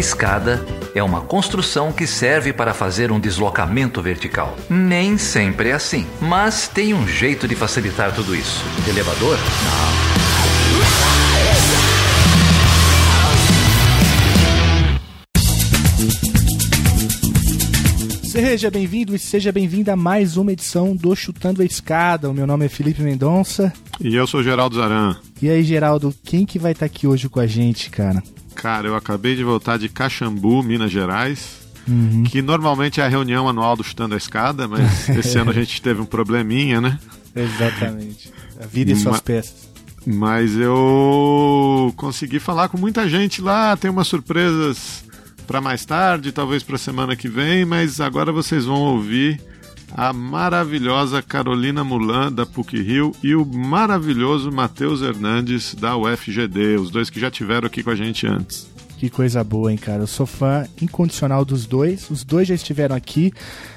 escada é uma construção que serve para fazer um deslocamento vertical. Nem sempre é assim, mas tem um jeito de facilitar tudo isso. Elevador? Não. Seja bem-vindo e seja bem-vinda a mais uma edição do Chutando a Escada. O meu nome é Felipe Mendonça. E eu sou Geraldo Zaran. E aí, Geraldo, quem que vai estar aqui hoje com a gente, cara? Cara, eu acabei de voltar de Caxambu, Minas Gerais. Uhum. Que normalmente é a reunião anual do Chutando a Escada, mas esse ano a gente teve um probleminha, né? Exatamente. A vida e suas Ma peças. Mas eu consegui falar com muita gente lá, tem umas surpresas para mais tarde, talvez para semana que vem, mas agora vocês vão ouvir a maravilhosa Carolina Mulan da PUC Rio e o maravilhoso Matheus Hernandes da UFGD, os dois que já tiveram aqui com a gente antes. Que coisa boa, hein, cara? Eu sou fã incondicional dos dois. Os dois já estiveram aqui.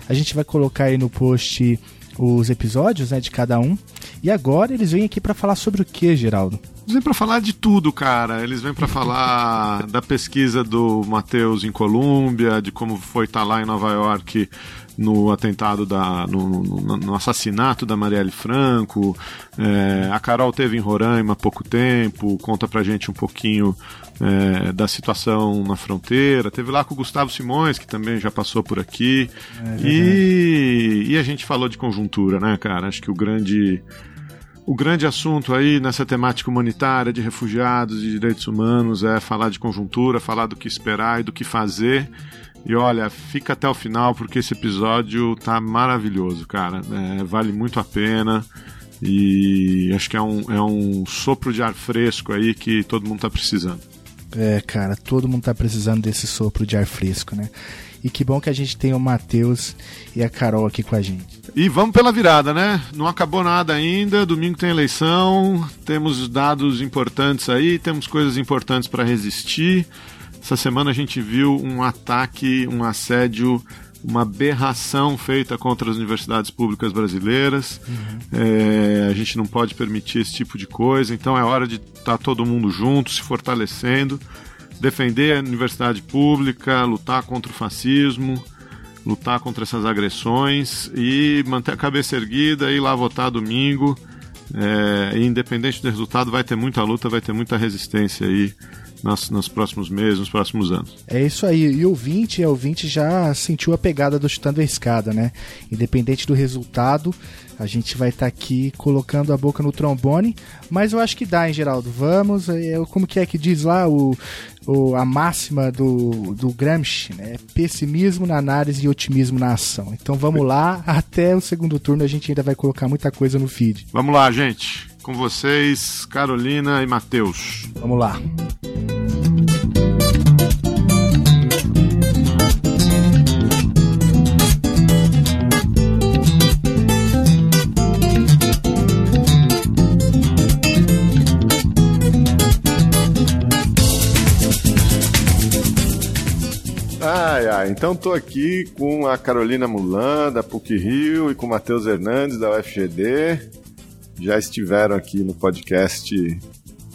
A gente vai colocar aí no post os episódios né, de cada um. E agora eles vêm aqui para falar sobre o que, Geraldo? Eles vêm para falar de tudo, cara. Eles vêm para falar da pesquisa do Matheus em Colômbia, de como foi estar tá lá em Nova York no atentado da no, no, no assassinato da Marielle Franco. É, a Carol teve em Roraima há pouco tempo, conta pra gente um pouquinho é, da situação na fronteira. Teve lá com o Gustavo Simões, que também já passou por aqui. É e, e a gente falou de conjuntura, né, cara? Acho que o grande o grande assunto aí nessa temática humanitária de refugiados e direitos humanos é falar de conjuntura, falar do que esperar e do que fazer. E olha, fica até o final porque esse episódio tá maravilhoso, cara. É, vale muito a pena. E acho que é um, é um sopro de ar fresco aí que todo mundo tá precisando. É, cara, todo mundo tá precisando desse sopro de ar fresco, né? E que bom que a gente tem o Matheus e a Carol aqui com a gente. E vamos pela virada, né? Não acabou nada ainda. Domingo tem eleição, temos dados importantes aí, temos coisas importantes para resistir. Essa semana a gente viu um ataque, um assédio, uma aberração feita contra as universidades públicas brasileiras. Uhum. É, a gente não pode permitir esse tipo de coisa, então é hora de estar tá todo mundo junto, se fortalecendo defender a universidade pública, lutar contra o fascismo, lutar contra essas agressões e manter a cabeça erguida e ir lá votar domingo. É, independente do resultado, vai ter muita luta, vai ter muita resistência aí nos, nos, próximos meses, nos próximos anos. É isso aí. E o ouvinte, o ouvinte já sentiu a pegada do chutando a escada, né? Independente do resultado, a gente vai estar tá aqui colocando a boca no trombone, mas eu acho que dá, hein, Geraldo? Vamos, é, como que é que diz lá o, o, a máxima do, do Gramsci, né? Pessimismo na análise e otimismo na ação. Então vamos lá, até o segundo turno a gente ainda vai colocar muita coisa no feed. Vamos lá, gente. Com vocês, Carolina e Matheus. Vamos lá. Ai, ai, então tô aqui com a Carolina Mulan, da PUC Rio, e com o Matheus Hernandes, da UFGD. Já estiveram aqui no podcast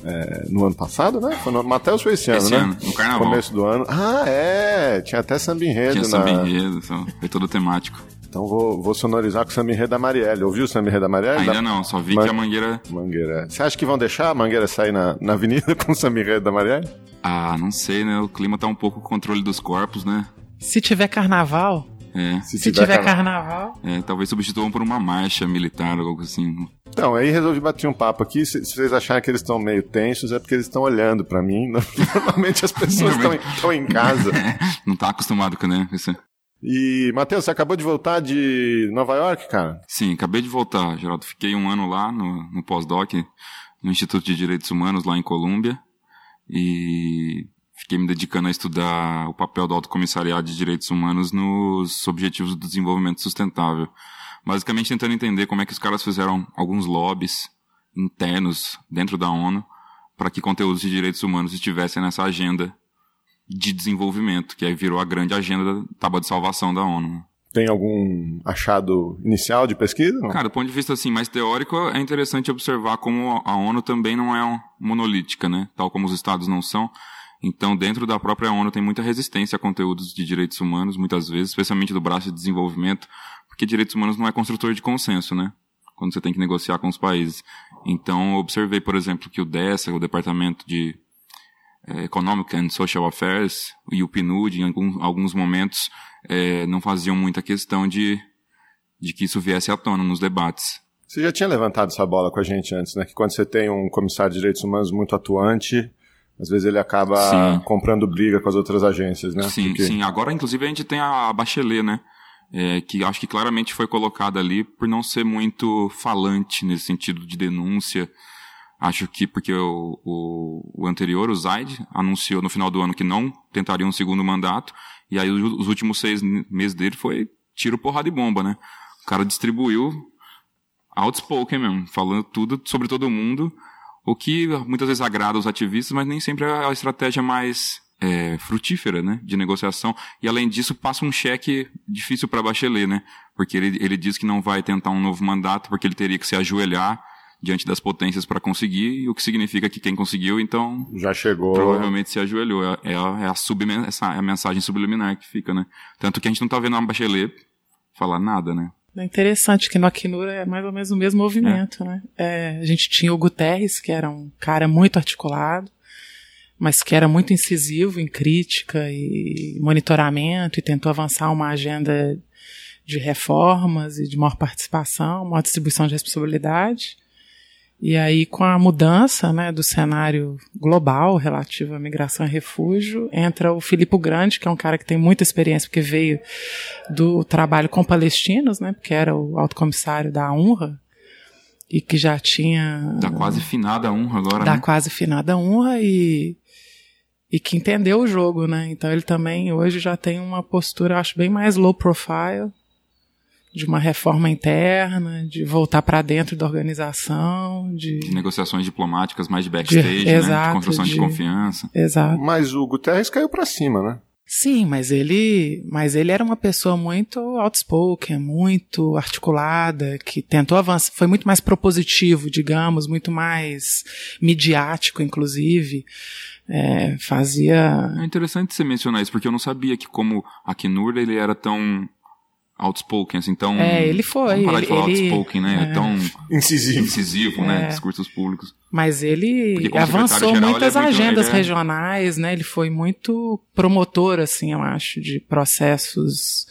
é, no ano passado, né? Foi no, Matheus foi esse ano, esse né? Ano, no carnaval. Começo do ano. Ah, é! Tinha até samba enredo. Tinha samba na... enredo, foi todo temático. Então vou, vou sonorizar com o samba enredo da Marielle. Ouviu o samba enredo da Marielle? Ainda da... não, só vi Man... que a Mangueira... Mangueira. Você acha que vão deixar a Mangueira sair na, na avenida com o samba enredo da Marielle? Ah, não sei, né? O clima tá um pouco controle dos corpos, né? Se tiver carnaval... É. Se, Se tiver, tiver carnaval. carnaval. É, talvez substituam por uma marcha militar ou algo assim. Então, aí resolvi bater um papo aqui. Se, se vocês acharem que eles estão meio tensos, é porque eles estão olhando para mim. Normalmente as pessoas estão em, em casa. Não tá acostumado com né, isso. E, Matheus, você acabou de voltar de Nova York, cara? Sim, acabei de voltar, Geraldo. Fiquei um ano lá no, no pós-doc, no Instituto de Direitos Humanos, lá em Colômbia. E fiquei me dedicando a estudar o papel do Alto Comissariado de Direitos Humanos nos Objetivos do Desenvolvimento Sustentável. Basicamente tentando entender como é que os caras fizeram alguns lobbies internos dentro da ONU para que conteúdos de direitos humanos estivessem nessa agenda de desenvolvimento, que aí virou a grande agenda da tábua de salvação da ONU. Tem algum achado inicial de pesquisa? Não? Cara, do ponto de vista assim mais teórico, é interessante observar como a ONU também não é monolítica, né? Tal como os estados não são. Então, dentro da própria ONU tem muita resistência a conteúdos de direitos humanos, muitas vezes, especialmente do braço de desenvolvimento, porque direitos humanos não é construtor de consenso, né? Quando você tem que negociar com os países. Então, observei, por exemplo, que o DESA, o Departamento de eh, Economic and Social Affairs, e o PNUD, em alguns, momentos, eh, não faziam muita questão de, de que isso viesse à tona nos debates. Você já tinha levantado essa bola com a gente antes, né? Que quando você tem um comissário de direitos humanos muito atuante, às vezes ele acaba sim. comprando briga com as outras agências, né? Sim, Porque... sim. Agora, inclusive, a gente tem a Bachelet, né? É, que acho que claramente foi colocada ali por não ser muito falante nesse sentido de denúncia. Acho que porque o, o, o anterior, o Zaid, anunciou no final do ano que não tentaria um segundo mandato, e aí os, os últimos seis meses dele foi tiro, porrada e bomba, né? O cara distribuiu outspoken mesmo, falando tudo sobre todo mundo, o que muitas vezes agrada os ativistas, mas nem sempre é a estratégia mais é, frutífera, né, de negociação. E além disso, passa um cheque difícil para Bachelet, né, porque ele, ele diz que não vai tentar um novo mandato, porque ele teria que se ajoelhar diante das potências para conseguir, o que significa que quem conseguiu, então. Já chegou. Provavelmente se ajoelhou. É, é, a, é a, sub, essa, é a mensagem subliminar que fica, né. Tanto que a gente não tá vendo a Bachelet falar nada, né. É interessante que no Acnur é mais ou menos o mesmo movimento, é. né? É, a gente tinha o Guterres, que era um cara muito articulado, mas que era muito incisivo em crítica e monitoramento e tentou avançar uma agenda de reformas e de maior participação, maior distribuição de responsabilidade. E aí, com a mudança né, do cenário global relativo à migração e refúgio, entra o Filipe Grande, que é um cara que tem muita experiência, porque veio do trabalho com palestinos, né, porque era o alto comissário da UNRWA, e que já tinha. Da quase finada UNRWA agora. Da né? quase finada UNRWA e. E que entendeu o jogo, né? Então ele também hoje já tem uma postura, acho, bem mais low profile de uma reforma interna, de voltar para dentro da organização, de... de... negociações diplomáticas mais de backstage, de, né? exato, de construção de, de, confiança. Exato. Mas o Guterres caiu para cima, né? Sim, mas ele, mas ele era uma pessoa muito outspoken, muito articulada, que tentou avançar, foi muito mais propositivo, digamos, muito mais midiático, inclusive. É, fazia. É interessante você mencionar isso, porque eu não sabia que como a Knur ele era tão outspoken, assim, tão... É, ele foi. Vamos parar ele, de falar ele, outspoken, né? É. Tão... Incisivo. Incisivo, né? é. né? Discursos públicos. Mas ele avançou muitas ele é agendas muito, regionais, né? Ele foi muito promotor, assim, eu acho, de processos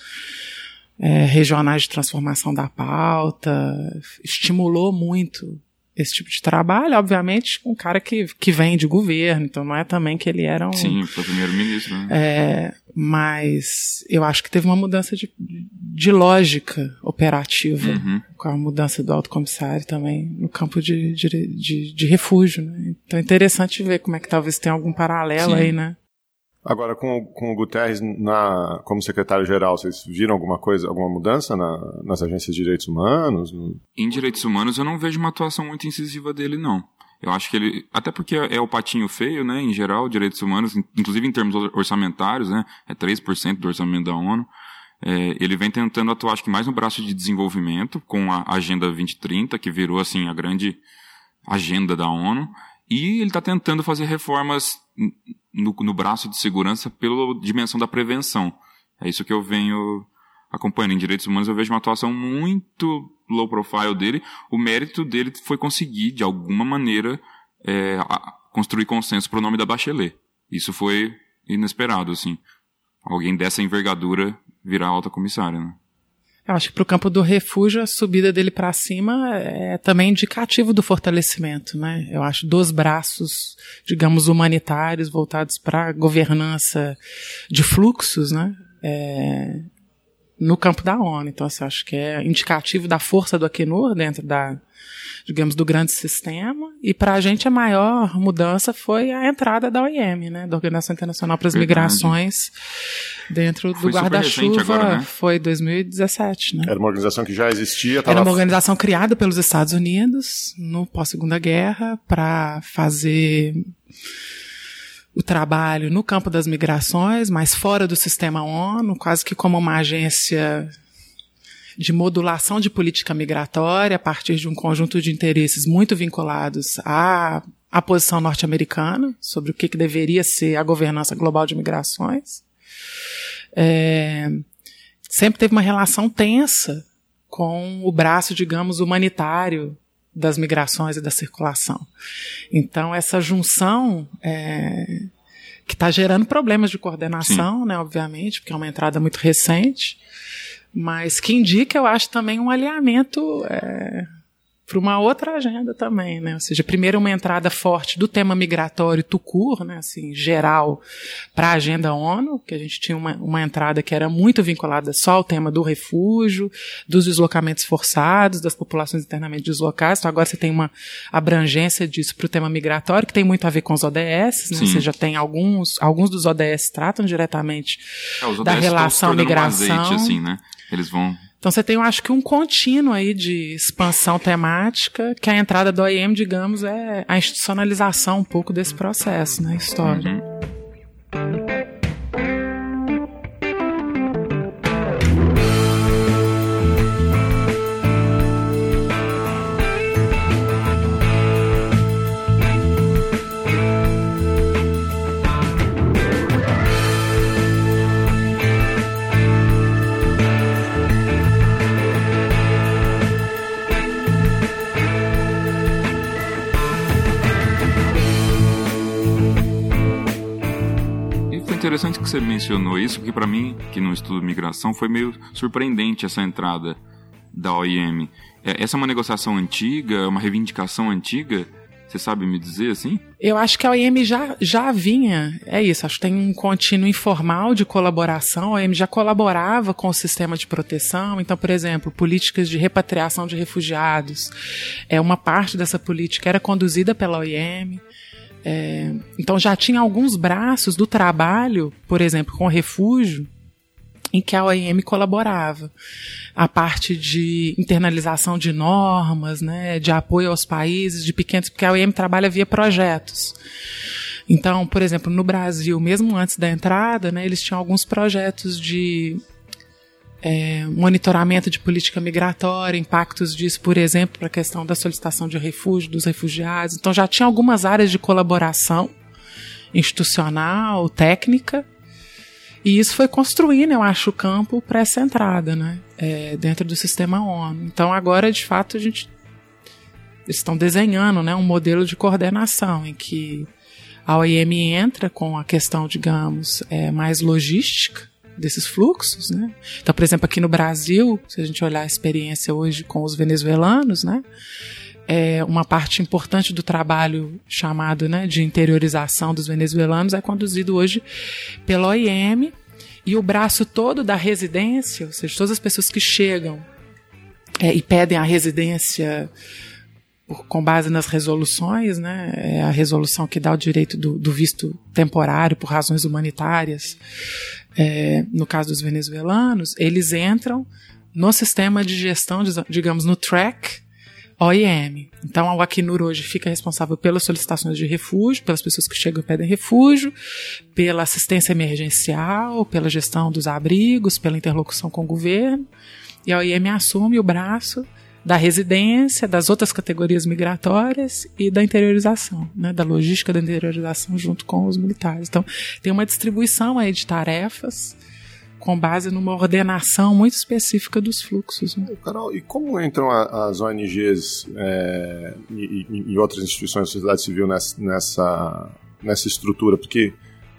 é, regionais de transformação da pauta, estimulou muito esse tipo de trabalho, obviamente, um cara que, que vem de governo, então não é também que ele era um. Sim, foi primeiro-ministro, né? É, mas eu acho que teve uma mudança de, de lógica operativa uhum. com a mudança do alto comissário também no campo de, de, de, de refúgio. Né? Então é interessante ver como é que talvez tenha algum paralelo Sim. aí, né? Agora, com, com o Guterres na, como secretário-geral, vocês viram alguma coisa, alguma mudança na, nas agências de direitos humanos? Em direitos humanos, eu não vejo uma atuação muito incisiva dele, não. Eu acho que ele, até porque é o patinho feio, né, em geral, direitos humanos, inclusive em termos orçamentários, né, é 3% do orçamento da ONU. É, ele vem tentando atuar, acho que mais no braço de desenvolvimento, com a Agenda 2030, que virou, assim, a grande agenda da ONU, e ele está tentando fazer reformas no, no braço de segurança pela dimensão da prevenção. É isso que eu venho acompanhando. Em direitos humanos eu vejo uma atuação muito low profile dele. O mérito dele foi conseguir, de alguma maneira, é, construir consenso para o nome da Bachelet. Isso foi inesperado, assim. Alguém dessa envergadura virar alta comissária, né? Eu acho que para o campo do refúgio, a subida dele para cima é também indicativo do fortalecimento, né? Eu acho dos braços, digamos, humanitários voltados para a governança de fluxos, né? É, no campo da ONU. Então, assim, acho que é indicativo da força do Acnur dentro da, digamos, do grande sistema. E para a gente a maior mudança foi a entrada da OIM, né, da Organização Internacional para as Migrações, dentro do guarda-chuva. Né? Foi 2017, né? Era uma organização que já existia. Tava... Era uma organização criada pelos Estados Unidos no pós-segunda guerra para fazer o trabalho no campo das migrações, mas fora do sistema ONU, quase que como uma agência de modulação de política migratória a partir de um conjunto de interesses muito vinculados à a posição norte-americana sobre o que, que deveria ser a governança global de migrações. É, sempre teve uma relação tensa com o braço, digamos, humanitário das migrações e da circulação. Então, essa junção é, que está gerando problemas de coordenação, Sim. né, obviamente, porque é uma entrada muito recente, mas que indica, eu acho, também um alinhamento é, para uma outra agenda também, né? Ou seja, primeiro uma entrada forte do tema migratório tucur, né? Assim, geral, para a agenda ONU, que a gente tinha uma, uma entrada que era muito vinculada só ao tema do refúgio, dos deslocamentos forçados, das populações internamente deslocadas. Então agora você tem uma abrangência disso para o tema migratório, que tem muito a ver com os ODS, né? Você já tem alguns, alguns dos ODS tratam diretamente é, da relação migração. Azeite, assim, né? Eles vão então você tem, eu acho que um contínuo aí de expansão temática, que a entrada do OIM, digamos, é a institucionalização um pouco desse processo né, história. Uhum. Interessante que você mencionou isso, porque para mim, que não estudo migração, foi meio surpreendente essa entrada da OIM. É, essa é uma negociação antiga, é uma reivindicação antiga? Você sabe me dizer assim? Eu acho que a OIM já, já vinha, é isso, acho que tem um contínuo informal de colaboração. A OIM já colaborava com o sistema de proteção, então, por exemplo, políticas de repatriação de refugiados. É uma parte dessa política era conduzida pela OIM. É, então já tinha alguns braços do trabalho, por exemplo, com o refúgio, em que a OIM colaborava. A parte de internalização de normas, né, de apoio aos países, de pequenos, porque a OIM trabalha via projetos. Então, por exemplo, no Brasil, mesmo antes da entrada, né, eles tinham alguns projetos de é, monitoramento de política migratória, impactos disso, por exemplo, para a questão da solicitação de refúgio dos refugiados. Então já tinha algumas áreas de colaboração institucional, técnica, e isso foi construindo, eu acho, o campo para essa entrada, né, é, dentro do sistema ONU. Então agora, de fato, a gente eles estão desenhando, né, um modelo de coordenação em que a OIM entra com a questão, digamos, é, mais logística desses fluxos, né? Então, por exemplo, aqui no Brasil, se a gente olhar a experiência hoje com os venezuelanos, né? É uma parte importante do trabalho chamado né, de interiorização dos venezuelanos é conduzido hoje pela OIM e o braço todo da residência, ou seja, todas as pessoas que chegam é, e pedem a residência com base nas resoluções, né? É a resolução que dá o direito do, do visto temporário por razões humanitárias, é, no caso dos venezuelanos, eles entram no sistema de gestão, digamos, no track OIM. Então, a Acnur hoje fica responsável pelas solicitações de refúgio, pelas pessoas que chegam e pedem refúgio, pela assistência emergencial, pela gestão dos abrigos, pela interlocução com o governo. E a OIM assume o braço da residência, das outras categorias migratórias e da interiorização, né, da logística da interiorização junto com os militares. Então, tem uma distribuição aí de tarefas com base numa ordenação muito específica dos fluxos. Né? Carol, e como entram as ONGs é, e, e, outras instituições da sociedade civil nessa, nessa, nessa estrutura? Porque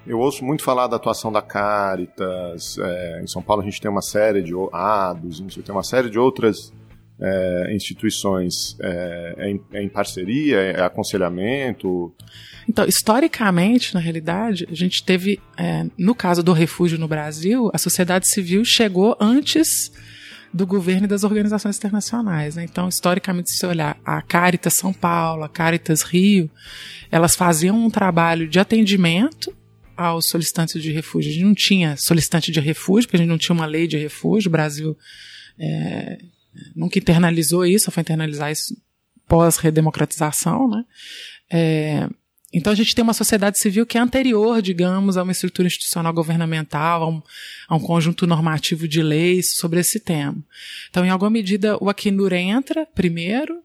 eu ouço muito falar da atuação da Caritas, é, em São Paulo a gente tem uma série de ADOS, tem uma série de outras é, instituições é, em, em, parceria, é aconselhamento? Então, historicamente, na realidade, a gente teve, é, no caso do refúgio no Brasil, a sociedade civil chegou antes do governo e das organizações internacionais. Né? Então, historicamente, se você olhar a Caritas São Paulo, a Caritas Rio, elas faziam um trabalho de atendimento aos solicitantes de refúgio. A gente não tinha solicitante de refúgio, porque a gente não tinha uma lei de refúgio. O Brasil é, nunca internalizou isso, só foi internalizar isso pós-redemocratização, né? É, então a gente tem uma sociedade civil que é anterior, digamos, a uma estrutura institucional governamental, a um, a um, conjunto normativo de leis sobre esse tema. Então, em alguma medida, o Acnur entra primeiro,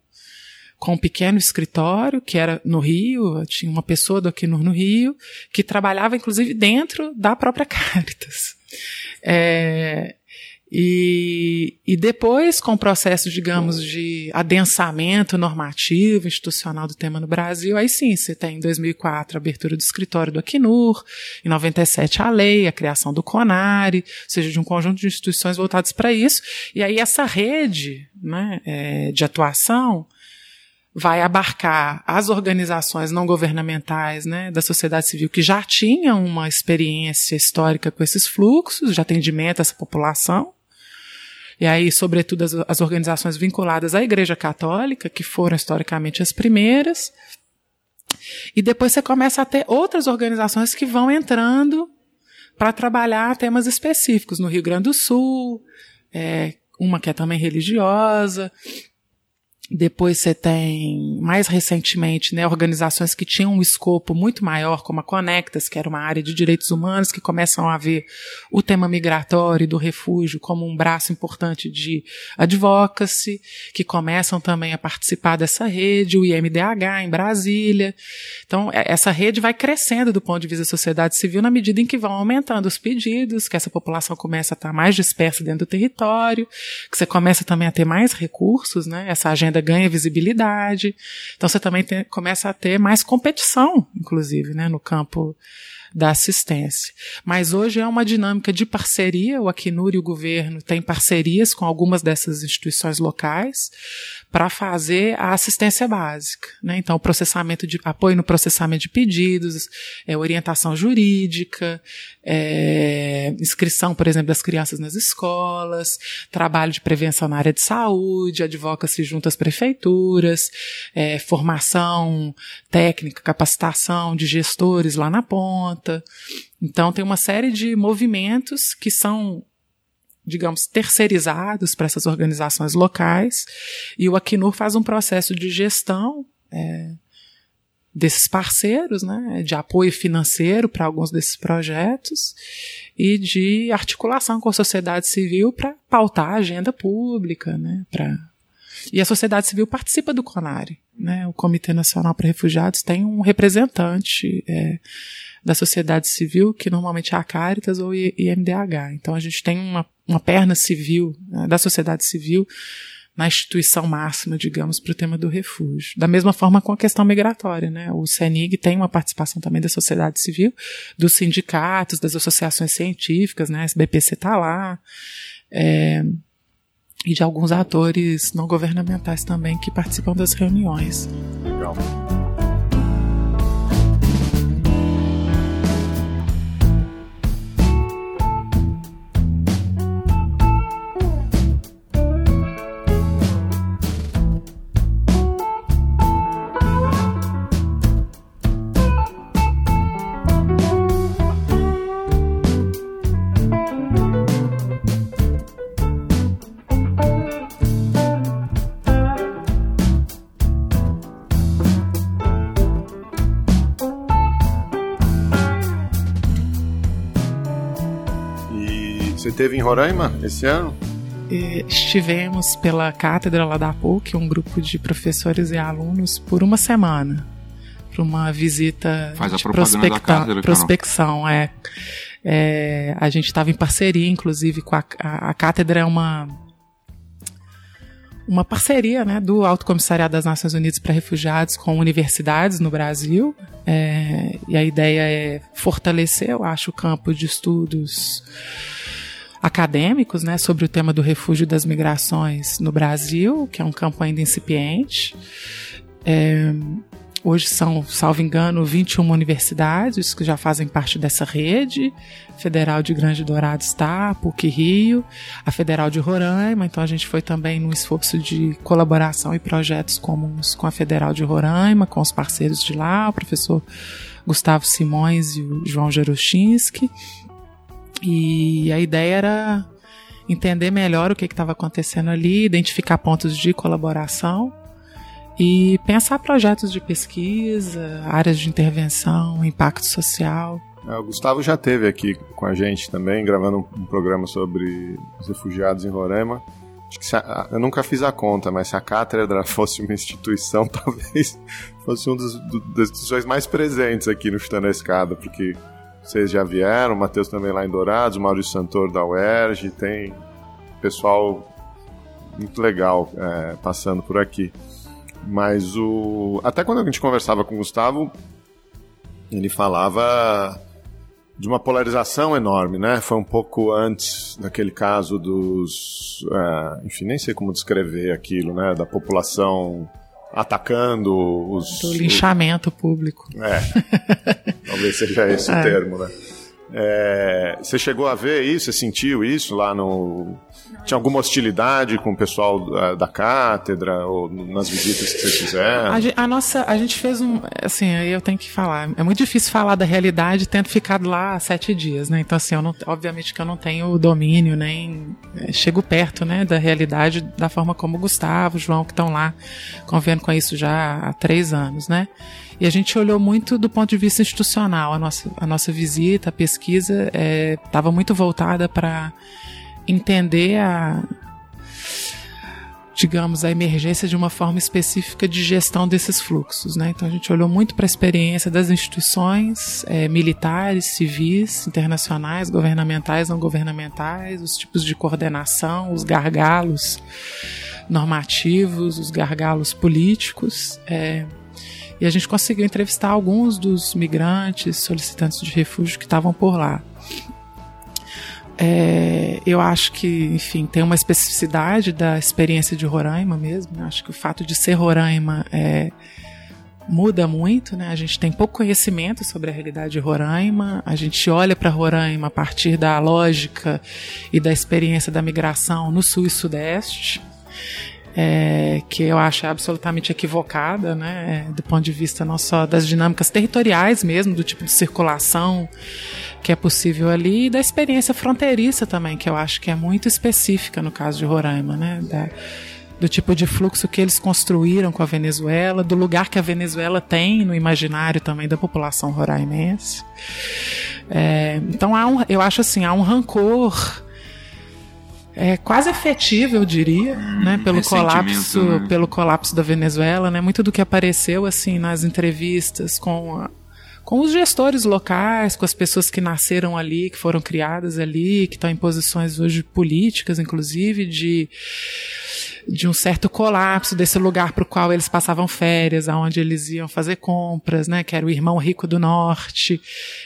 com um pequeno escritório, que era no Rio, tinha uma pessoa do Acnur no Rio, que trabalhava inclusive dentro da própria Caritas. É, e, e depois, com o processo, digamos, de adensamento normativo, institucional do tema no Brasil, aí sim, você tem em 2004 a abertura do escritório do Acnur, em 97 a lei, a criação do CONARE, ou seja, de um conjunto de instituições voltadas para isso. E aí essa rede né, é, de atuação vai abarcar as organizações não governamentais né, da sociedade civil que já tinham uma experiência histórica com esses fluxos de atendimento a essa população, e aí, sobretudo, as, as organizações vinculadas à Igreja Católica, que foram historicamente as primeiras. E depois você começa a ter outras organizações que vão entrando para trabalhar temas específicos. No Rio Grande do Sul, é, uma que é também religiosa, depois você tem, mais recentemente, né, organizações que tinham um escopo muito maior, como a Conectas, que era uma área de direitos humanos, que começam a ver o tema migratório e do refúgio como um braço importante de advocacy, que começam também a participar dessa rede, o IMDH em Brasília. Então, é, essa rede vai crescendo do ponto de vista da sociedade civil na medida em que vão aumentando os pedidos, que essa população começa a estar mais dispersa dentro do território, que você começa também a ter mais recursos, né, essa agenda ganha visibilidade. Então você também tem, começa a ter mais competição, inclusive, né, no campo da assistência. Mas hoje é uma dinâmica de parceria, o Acnur e o governo têm parcerias com algumas dessas instituições locais para fazer a assistência básica. Né? Então, processamento de apoio no processamento de pedidos, é, orientação jurídica, é, inscrição, por exemplo, das crianças nas escolas, trabalho de prevenção na área de saúde, advocacy junto às prefeituras, é, formação técnica, capacitação de gestores lá na ponta. Então, tem uma série de movimentos que são digamos, terceirizados para essas organizações locais, e o Acnur faz um processo de gestão é, desses parceiros, né, de apoio financeiro para alguns desses projetos e de articulação com a sociedade civil para pautar a agenda pública, né, para e a sociedade civil participa do CONARE, né, o Comitê Nacional para Refugiados tem um representante é, da sociedade civil, que normalmente é a Caritas ou IMDH. Então a gente tem uma, uma perna civil, né, da sociedade civil, na instituição máxima, digamos, para o tema do refúgio. Da mesma forma com a questão migratória, né? O CENIG tem uma participação também da sociedade civil, dos sindicatos, das associações científicas, né? A SBPC está lá. É, e de alguns atores não governamentais também que participam das reuniões. Legal. Teve em Roraima esse ano? Estivemos pela cátedra lá da PUC, um grupo de professores e alunos, por uma semana. Para uma visita Faz de prospecta cátedra, prospecção. É, é, a gente estava em parceria, inclusive, com a, a, a cátedra é uma uma parceria né, do Alto Comissariado das Nações Unidas para Refugiados com universidades no Brasil. É, e a ideia é fortalecer, eu acho, o campo de estudos acadêmicos né, sobre o tema do refúgio das migrações no Brasil, que é um campo ainda incipiente. É, hoje são, salvo engano, 21 universidades que já fazem parte dessa rede. Federal de Grande Dourado está, PUC Rio, a Federal de Roraima. Então a gente foi também num esforço de colaboração e projetos comuns com a Federal de Roraima, com os parceiros de lá, o professor Gustavo Simões e o João Jerushinsky. E a ideia era entender melhor o que estava acontecendo ali, identificar pontos de colaboração e pensar projetos de pesquisa, áreas de intervenção, impacto social. É, o Gustavo já teve aqui com a gente também, gravando um programa sobre os refugiados em Roraima. a, eu nunca fiz a conta, mas se a cátedra fosse uma instituição, talvez fosse um dos, do, das instituições mais presentes aqui no Chutando a Escada, porque vocês já vieram, o Matheus também lá em Dourados, o Maurício Santor da UERJ, tem pessoal muito legal é, passando por aqui. Mas o. Até quando a gente conversava com o Gustavo, ele falava de uma polarização enorme, né? Foi um pouco antes daquele caso dos, é, enfim, nem sei como descrever aquilo, né? Da população atacando os do linchamento o, público. É, talvez seja esse é. o termo, né? É, você chegou a ver isso? Você sentiu isso lá no tinha alguma hostilidade com o pessoal da, da cátedra ou nas visitas que vocês fizeram? A, a, nossa, a gente fez um, assim, eu tenho que falar. É muito difícil falar da realidade tendo ficado lá sete dias, né? Então assim, eu não, obviamente que eu não tenho domínio nem é, chego perto, né, da realidade da forma como o Gustavo, o João que estão lá convivendo com isso já há três anos, né? E a gente olhou muito do ponto de vista institucional. A nossa, a nossa visita, a pesquisa estava é, muito voltada para entender a digamos, a emergência de uma forma específica de gestão desses fluxos. Né? Então a gente olhou muito para a experiência das instituições é, militares, civis, internacionais, governamentais, não governamentais, os tipos de coordenação, os gargalos normativos, os gargalos políticos. É, e a gente conseguiu entrevistar alguns dos migrantes, solicitantes de refúgio que estavam por lá. É, eu acho que, enfim, tem uma especificidade da experiência de Roraima mesmo. Né? Acho que o fato de ser Roraima é, muda muito, né? A gente tem pouco conhecimento sobre a realidade de Roraima. A gente olha para Roraima a partir da lógica e da experiência da migração no sul e sudeste é, que eu acho absolutamente equivocada, né, do ponto de vista não só das dinâmicas territoriais mesmo, do tipo de circulação que é possível ali, e da experiência fronteiriça também, que eu acho que é muito específica no caso de Roraima, né, da, do tipo de fluxo que eles construíram com a Venezuela, do lugar que a Venezuela tem no imaginário também da população roraimense. É, então há um, eu acho assim, há um rancor é, quase efetivo, eu diria, né, pelo colapso, né? pelo colapso da Venezuela, né, muito do que apareceu assim nas entrevistas com a, com os gestores locais, com as pessoas que nasceram ali, que foram criadas ali, que estão em posições hoje políticas, inclusive de de um certo colapso desse lugar para o qual eles passavam férias, aonde eles iam fazer compras, né, que era o irmão rico do norte,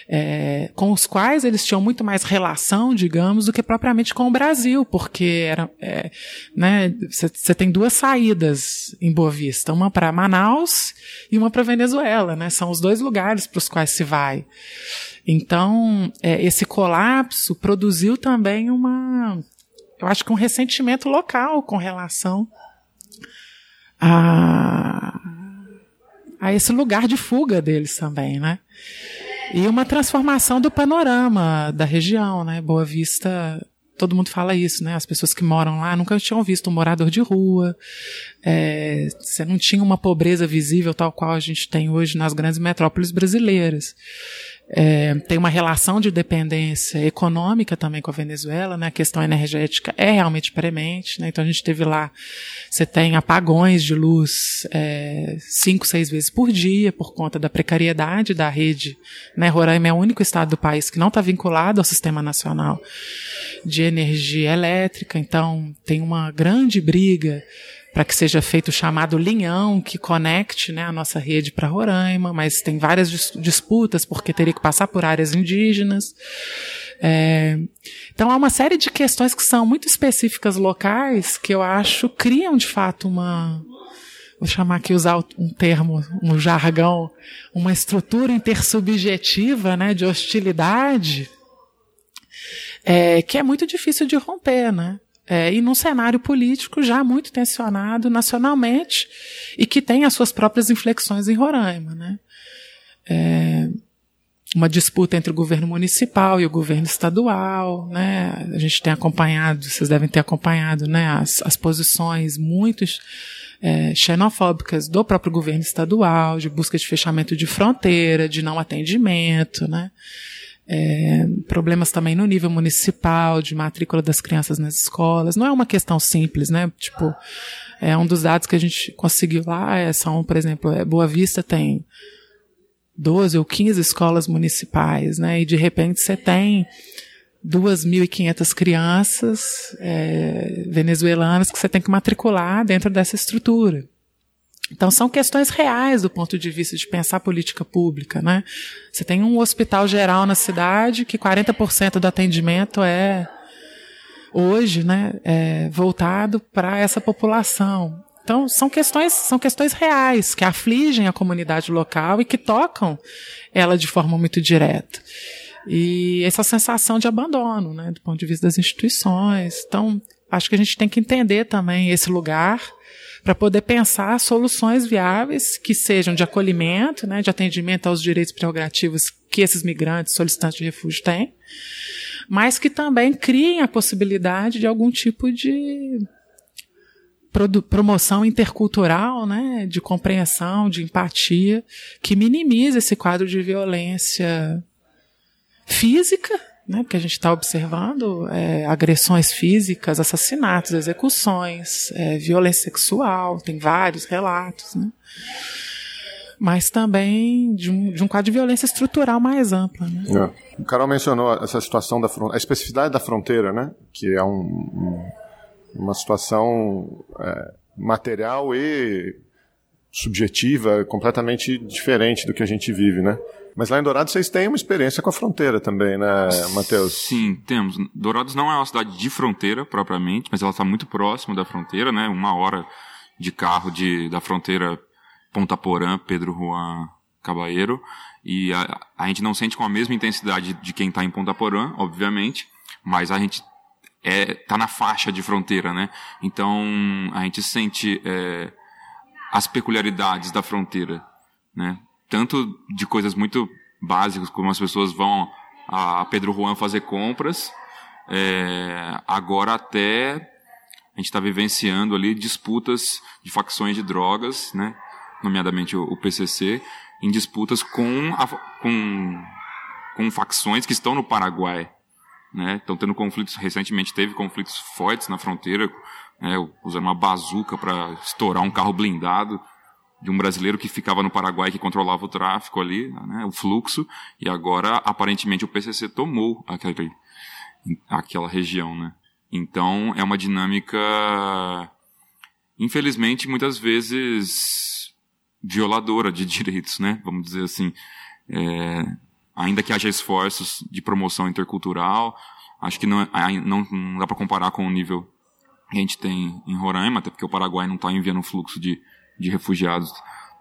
é, com os quais eles tinham muito mais relação, digamos, do que propriamente com o Brasil, porque era, é, né, você tem duas saídas em Boa Vista, uma para Manaus e uma para Venezuela, né, são os dois lugares para os quais se vai. Então, é, esse colapso produziu também uma eu acho que um ressentimento local com relação a, a esse lugar de fuga deles também, né? E uma transformação do panorama da região, né? Boa Vista, todo mundo fala isso, né? As pessoas que moram lá nunca tinham visto um morador de rua. É, você não tinha uma pobreza visível tal qual a gente tem hoje nas grandes metrópoles brasileiras é, tem uma relação de dependência econômica também com a Venezuela, né? A questão energética é realmente premente, né? Então a gente teve lá, você tem apagões de luz é, cinco, seis vezes por dia por conta da precariedade da rede, né? Roraima é o único estado do país que não está vinculado ao sistema nacional de energia elétrica, então tem uma grande briga para que seja feito o chamado linhão que conecte né, a nossa rede para Roraima, mas tem várias dis disputas porque teria que passar por áreas indígenas. É, então há uma série de questões que são muito específicas locais que eu acho criam de fato uma vou chamar aqui usar um termo, um jargão, uma estrutura intersubjetiva, né, de hostilidade, é, que é muito difícil de romper, né? É, e num cenário político já muito tensionado nacionalmente e que tem as suas próprias inflexões em Roraima. Né? É, uma disputa entre o governo municipal e o governo estadual, né? A gente tem acompanhado, vocês devem ter acompanhado, né? As, as posições muito é, xenofóbicas do próprio governo estadual, de busca de fechamento de fronteira, de não atendimento, né? É, problemas também no nível municipal, de matrícula das crianças nas escolas. Não é uma questão simples, né? Tipo, é um dos dados que a gente conseguiu lá, é, são, por exemplo, é, Boa Vista tem 12 ou 15 escolas municipais, né? E de repente você tem 2.500 crianças é, venezuelanas que você tem que matricular dentro dessa estrutura. Então são questões reais do ponto de vista de pensar política pública, né? Você tem um hospital geral na cidade que 40% do atendimento é hoje, né, é, voltado para essa população. Então são questões são questões reais que afligem a comunidade local e que tocam ela de forma muito direta. E essa sensação de abandono, né, do ponto de vista das instituições. Então acho que a gente tem que entender também esse lugar para poder pensar soluções viáveis que sejam de acolhimento, né, de atendimento aos direitos prerrogativos que esses migrantes solicitantes de refúgio têm, mas que também criem a possibilidade de algum tipo de promoção intercultural, né, de compreensão, de empatia, que minimize esse quadro de violência física né, porque a gente está observando é, agressões físicas, assassinatos, execuções, é, violência sexual, tem vários relatos, né? mas também de um, de um quadro de violência estrutural mais ampla. Né? É. O Carol mencionou essa situação da a especificidade da fronteira, né? que é um, um, uma situação é, material e subjetiva completamente diferente do que a gente vive, né? Mas lá em Dourados vocês têm uma experiência com a fronteira também, né, Matheus? Sim, temos. Dourados não é uma cidade de fronteira propriamente, mas ela está muito próxima da fronteira, né? Uma hora de carro de, da fronteira Ponta Porã, Pedro Juan Cabaeiro. E a, a gente não sente com a mesma intensidade de quem está em Ponta Porã, obviamente, mas a gente é, tá na faixa de fronteira, né? Então a gente sente é, as peculiaridades da fronteira, né? tanto de coisas muito básicas, como as pessoas vão a Pedro Juan fazer compras, é, agora até a gente está vivenciando ali disputas de facções de drogas, né, nomeadamente o, PCC, em disputas com, a, com, com facções que estão no Paraguai. Né, estão tendo conflitos, recentemente teve conflitos fortes na fronteira, né, usando uma bazuca para estourar um carro blindado de um brasileiro que ficava no Paraguai que controlava o tráfico ali, né, o fluxo, e agora aparentemente o PCC tomou aquele, aquela região, né? Então é uma dinâmica, infelizmente, muitas vezes violadora de direitos, né? Vamos dizer assim. É, ainda que haja esforços de promoção intercultural, acho que não, não, não dá para comparar com o nível a gente tem em Roraima, até porque o Paraguai não está enviando um fluxo de de refugiados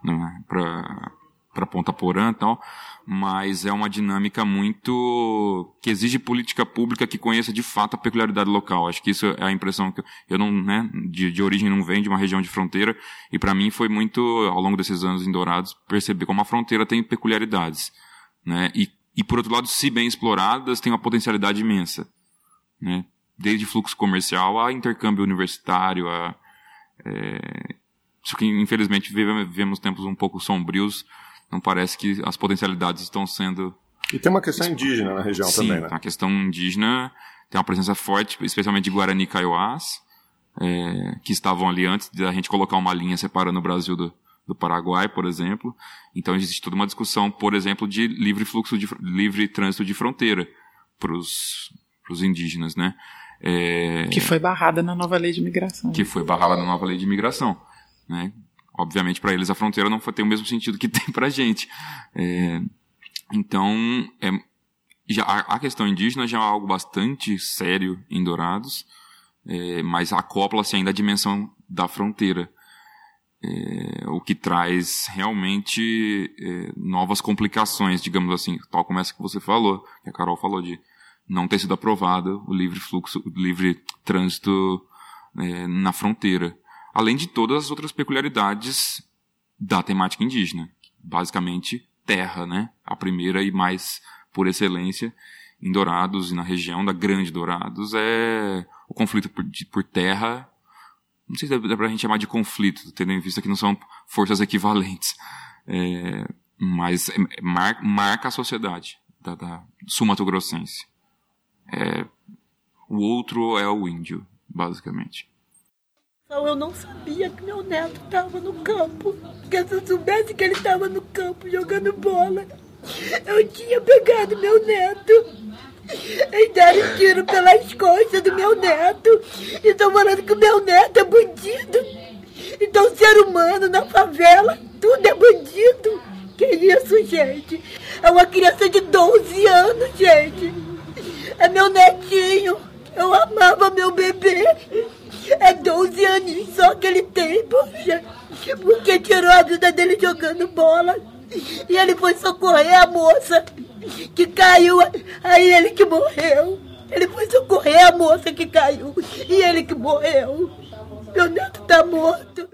né, para Ponta Porã e tal, mas é uma dinâmica muito que exige política pública que conheça de fato a peculiaridade local. Acho que isso é a impressão que eu não, né, de, de origem não venho de uma região de fronteira e para mim foi muito ao longo desses anos em Dourados perceber como a fronteira tem peculiaridades, né? E, e por outro lado, se bem exploradas, tem uma potencialidade imensa, né? Desde fluxo comercial a intercâmbio universitário, a é, só que, infelizmente, vivemos tempos um pouco sombrios. Não parece que as potencialidades estão sendo. E tem uma questão indígena na região Sim, também, né? A questão indígena tem uma presença forte, especialmente de Guarani e Kaiowás, é, que estavam ali antes da gente colocar uma linha separando o Brasil do, do Paraguai, por exemplo. Então existe toda uma discussão, por exemplo, de livre fluxo de livre trânsito de fronteira para os indígenas, né? É, que foi barrada na nova lei de imigração. Que foi barrada na nova lei de imigração. Né? Obviamente, para eles a fronteira não tem o mesmo sentido que tem para a gente. É, então, é, já, a questão indígena já é algo bastante sério em Dourados, é, mas acopla-se ainda a dimensão da fronteira. É, o que traz realmente é, novas complicações, digamos assim, tal como essa que você falou, que a Carol falou de não ter sido aprovado o livre fluxo, o livre trânsito é, na fronteira além de todas as outras peculiaridades da temática indígena. Basicamente, terra, né? A primeira e mais por excelência em Dourados e na região da Grande Dourados é o conflito por, de, por terra. Não sei se dá, pra gente chamar de conflito, tendo em vista que não são forças equivalentes. É, mas é, mar, marca a sociedade. da, da sul-mato-grossense. É, o outro é o índio, basicamente. Então eu não sabia que meu neto estava no campo. Porque se eu soubesse que ele estava no campo jogando bola, eu tinha pegado meu neto e deram tiro pelas costas do meu neto. E estão falando que o meu neto é bandido. Então, ser humano na favela, tudo é bandido. Que isso, gente? É uma criança de 12 anos, gente. É meu netinho. Eu amava meu bebê. É 12 anos só que ele tem, poxa. Porque tirou a vida dele jogando bola. E ele foi socorrer a moça que caiu. Aí ele que morreu. Ele foi socorrer a moça que caiu. E ele que morreu. Meu neto tá morto.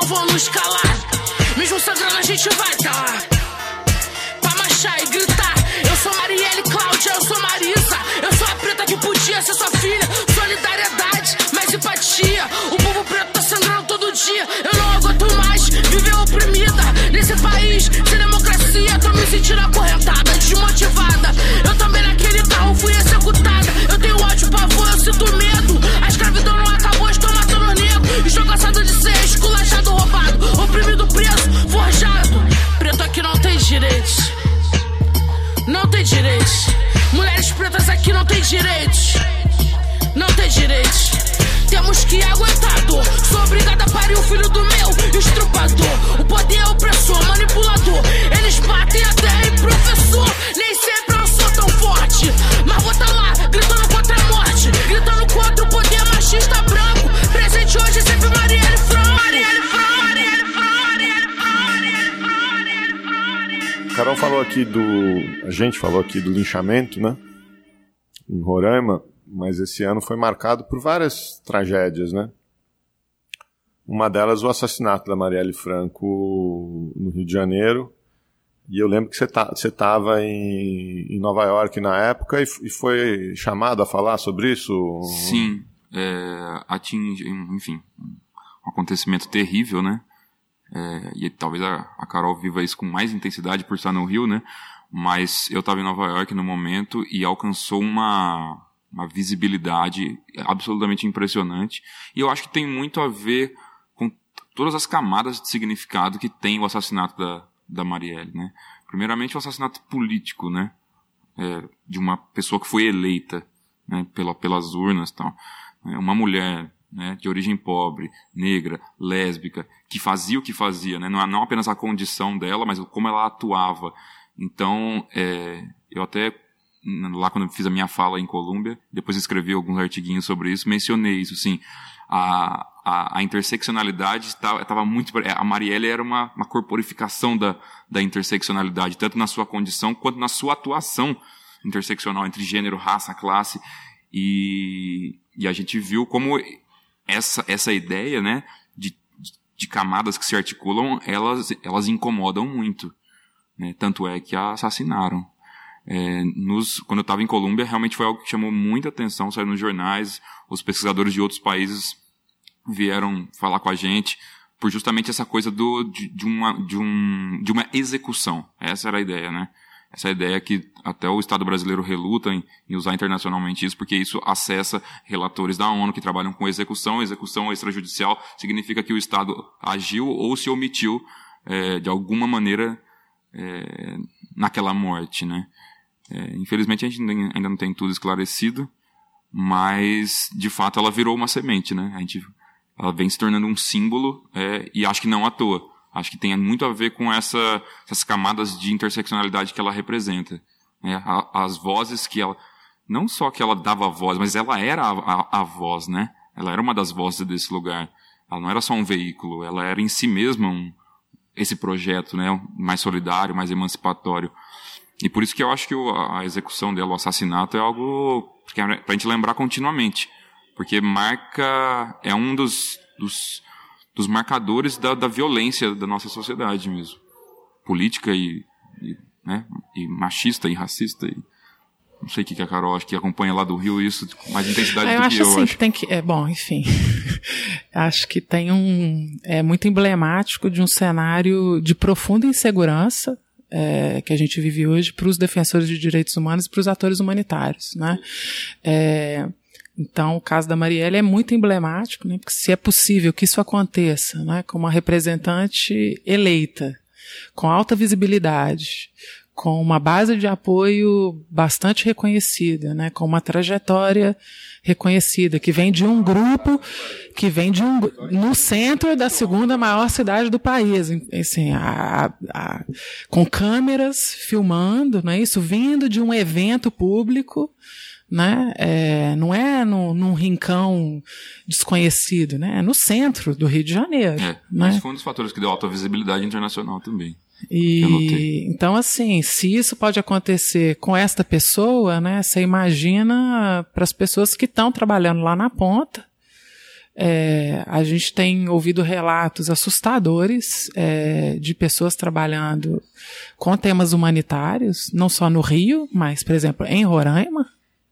Não vão nos calar. Mesmo sangrando, a gente vai tá lá. Pra marchar e gritar. Eu sou Marielle Cláudia, eu sou Marisa. Eu sou a preta que podia ser sua filha. Solidariedade, mais empatia. O povo preto tá sangrando todo dia. Eu não aguento mais viver oprimida. Nesse país, Não tem direitos. Mulheres pretas aqui não tem direitos. Não tem direitos. Temos que aguentar dor. Sou obrigada a parir o filho do meu estrupador. O poder é opressor, manipulador. Eles batem até em professor. Nem sempre eu sou tão forte. Mas vou tá lá, Carol falou aqui do. A gente falou aqui do linchamento, né? Em Roraima, mas esse ano foi marcado por várias tragédias, né? Uma delas, o assassinato da Marielle Franco no Rio de Janeiro. E eu lembro que você tá, estava em, em Nova York na época e, e foi chamado a falar sobre isso? Sim, é, atinge, enfim, um acontecimento terrível, né? É, e talvez a, a Carol viva isso com mais intensidade por estar no Rio, né? Mas eu estava em Nova York no momento e alcançou uma, uma visibilidade absolutamente impressionante. E eu acho que tem muito a ver com todas as camadas de significado que tem o assassinato da, da Marielle, né? Primeiramente, o assassinato político, né? É, de uma pessoa que foi eleita né, pela, pelas urnas e tal. É, Uma mulher né, de origem pobre, negra, lésbica, que fazia o que fazia, né, não, não apenas a condição dela, mas como ela atuava. Então, é, eu até, lá quando fiz a minha fala em Colômbia, depois escrevi alguns artiguinhos sobre isso, mencionei isso, sim. A, a, a interseccionalidade estava muito. A Marielle era uma, uma corporificação da, da interseccionalidade, tanto na sua condição quanto na sua atuação interseccional entre gênero, raça, classe. E, e a gente viu como essa, essa ideia né, de, de camadas que se articulam, elas, elas incomodam muito. Né? Tanto é que a assassinaram. É, nos, quando eu estava em Colômbia, realmente foi algo que chamou muita atenção, saiu nos jornais, os pesquisadores de outros países vieram falar com a gente por justamente essa coisa do, de, de uma, de, um, de uma execução. Essa era a ideia, né? Essa ideia que até o Estado brasileiro reluta em, em usar internacionalmente isso, porque isso acessa relatores da ONU que trabalham com execução. Execução extrajudicial significa que o Estado agiu ou se omitiu é, de alguma maneira é, naquela morte, né? É, infelizmente a gente ainda ainda não tem tudo esclarecido, mas de fato ela virou uma semente, né? A gente, ela vem se tornando um símbolo é, e acho que não à toa. Acho que tem muito a ver com essa, essas camadas de interseccionalidade que ela representa. né? A- as vozes que ela. Não só que ela dava voz, mas ela era a, a, a voz, né? Ela era uma das vozes desse lugar. Ela não era só um veículo, ela era em si mesma um, esse projeto, né? Mais solidário, mais emancipatório. E por isso que eu acho que a execução dela, o assassinato, é algo é pra gente lembrar continuamente. Porque marca, é um dos, dos, dos marcadores da, da violência da nossa sociedade mesmo. Política e, e, né, e machista e racista. E, não sei o que, a Carol acho que acompanha lá do Rio isso com mais intensidade eu do acho que eu. Assim, acho que tem que. É, bom, enfim. acho que tem um. É muito emblemático de um cenário de profunda insegurança é, que a gente vive hoje para os defensores de direitos humanos e para os atores humanitários, né? É, então, o caso da Marielle é muito emblemático, né? Porque se é possível que isso aconteça, né? Com uma representante eleita, com alta visibilidade, com uma base de apoio bastante reconhecida, né, com uma trajetória reconhecida, que vem de um grupo, que vem de um no centro da segunda maior cidade do país, assim, a, a, com câmeras filmando, não é isso, vindo de um evento público, né? É, não é no, num rincão desconhecido, né? É no centro do Rio de Janeiro. É, né? Esse foi um dos fatores que deu alta visibilidade internacional também. E então assim, se isso pode acontecer com esta pessoa, né? Você imagina para as pessoas que estão trabalhando lá na ponta. É, a gente tem ouvido relatos assustadores é, de pessoas trabalhando com temas humanitários, não só no Rio, mas, por exemplo, em Roraima,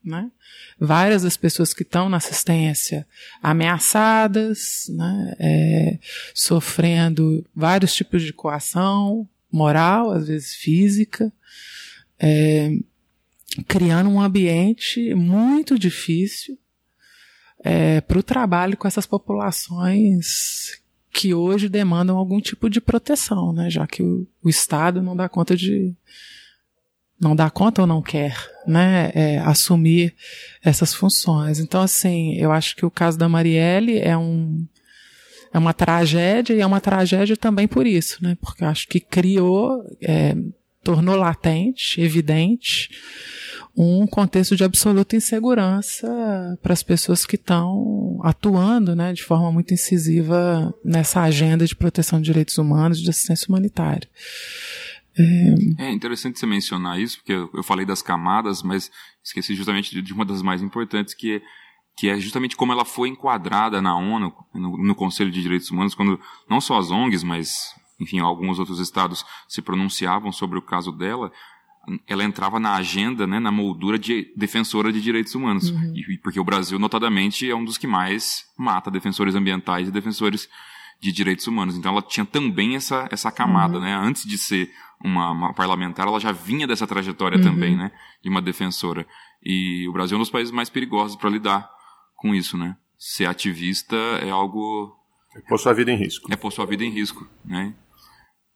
né? Várias das pessoas que estão na assistência ameaçadas, né? É, sofrendo vários tipos de coação, moral, às vezes física, é, criando um ambiente muito difícil é, para o trabalho com essas populações que hoje demandam algum tipo de proteção, né? já que o, o Estado não dá conta de. Não dá conta ou não quer né, é, assumir essas funções. Então, assim, eu acho que o caso da Marielle é um, é uma tragédia e é uma tragédia também por isso, né? Porque acho que criou, é, tornou latente, evidente, um contexto de absoluta insegurança para as pessoas que estão atuando, né, de forma muito incisiva nessa agenda de proteção de direitos humanos, de assistência humanitária. É, é interessante você mencionar isso, porque eu falei das camadas, mas esqueci justamente de uma das mais importantes, que é que é justamente como ela foi enquadrada na ONU, no, no, Conselho de Direitos Humanos, quando não só as ONGs, mas, enfim, alguns outros estados se pronunciavam sobre o caso dela, ela entrava na agenda, né, na moldura de defensora de direitos humanos. Uhum. E, porque o Brasil, notadamente, é um dos que mais mata defensores ambientais e defensores de direitos humanos. Então ela tinha também essa, essa camada, uhum. né? Antes de ser uma, uma, parlamentar, ela já vinha dessa trajetória uhum. também, né? De uma defensora. E o Brasil é um dos países mais perigosos para lidar com isso, né? Ser ativista é algo. É pôr sua vida em risco. É pôr sua vida em risco, né?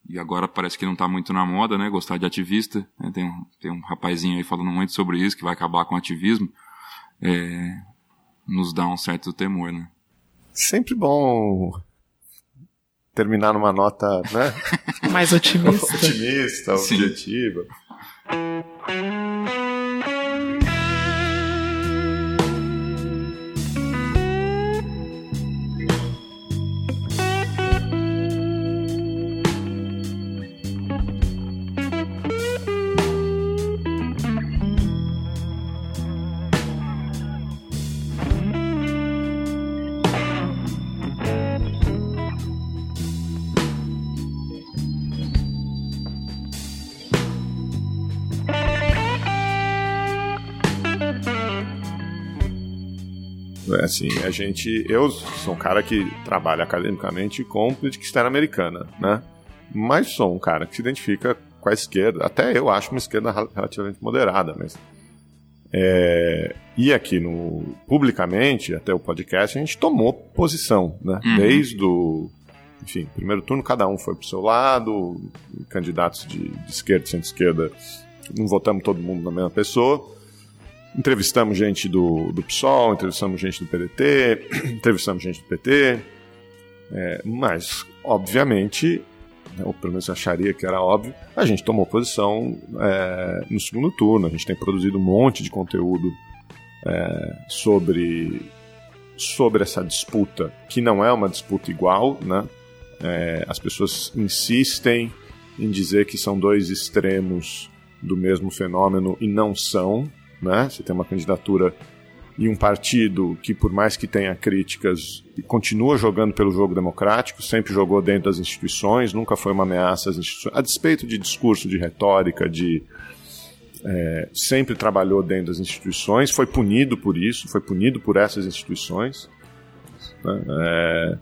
E agora parece que não está muito na moda, né? Gostar de ativista. Né? Tem, um, tem um rapazinho aí falando muito sobre isso, que vai acabar com o ativismo. É, nos dá um certo temor, né? Sempre bom terminar numa nota, né? Mais otimista. otimista, objetiva. Assim, a gente. Eu sou um cara que trabalha academicamente com política externa americana, né? Mas sou um cara que se identifica com a esquerda. Até eu acho uma esquerda relativamente moderada, mas. É, e aqui no publicamente, até o podcast, a gente tomou posição, né? Uhum. Desde o. Enfim, primeiro turno, cada um foi pro seu lado, candidatos de, de esquerda e centro-esquerda, não votamos todo mundo na mesma pessoa. Entrevistamos gente do, do PSOL, entrevistamos gente do PDT, entrevistamos gente do PT, é, mas, obviamente, né, ou pelo menos acharia que era óbvio, a gente tomou posição é, no segundo turno. A gente tem produzido um monte de conteúdo é, sobre, sobre essa disputa, que não é uma disputa igual, né? É, as pessoas insistem em dizer que são dois extremos do mesmo fenômeno e não são né? Você tem uma candidatura e um partido que, por mais que tenha críticas, continua jogando pelo jogo democrático, sempre jogou dentro das instituições, nunca foi uma ameaça às instituições, a despeito de discurso, de retórica, de. É, sempre trabalhou dentro das instituições, foi punido por isso, foi punido por essas instituições. Né? É,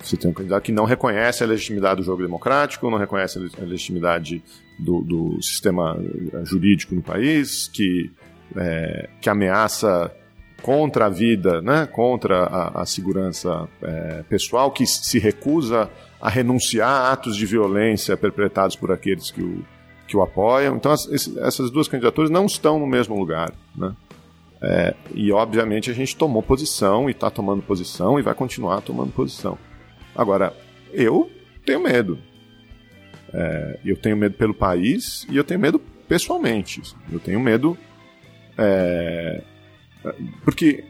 você tem um candidato que não reconhece a legitimidade do jogo democrático, não reconhece a legitimidade do, do sistema jurídico no país, que, é, que ameaça contra a vida, né, contra a, a segurança é, pessoal, que se recusa a renunciar a atos de violência perpetrados por aqueles que o, que o apoiam. Então, as, essas duas candidaturas não estão no mesmo lugar. Né? É, e, obviamente, a gente tomou posição e está tomando posição e vai continuar tomando posição. Agora, eu tenho medo. É, eu tenho medo pelo país e eu tenho medo pessoalmente. Eu tenho medo. É, porque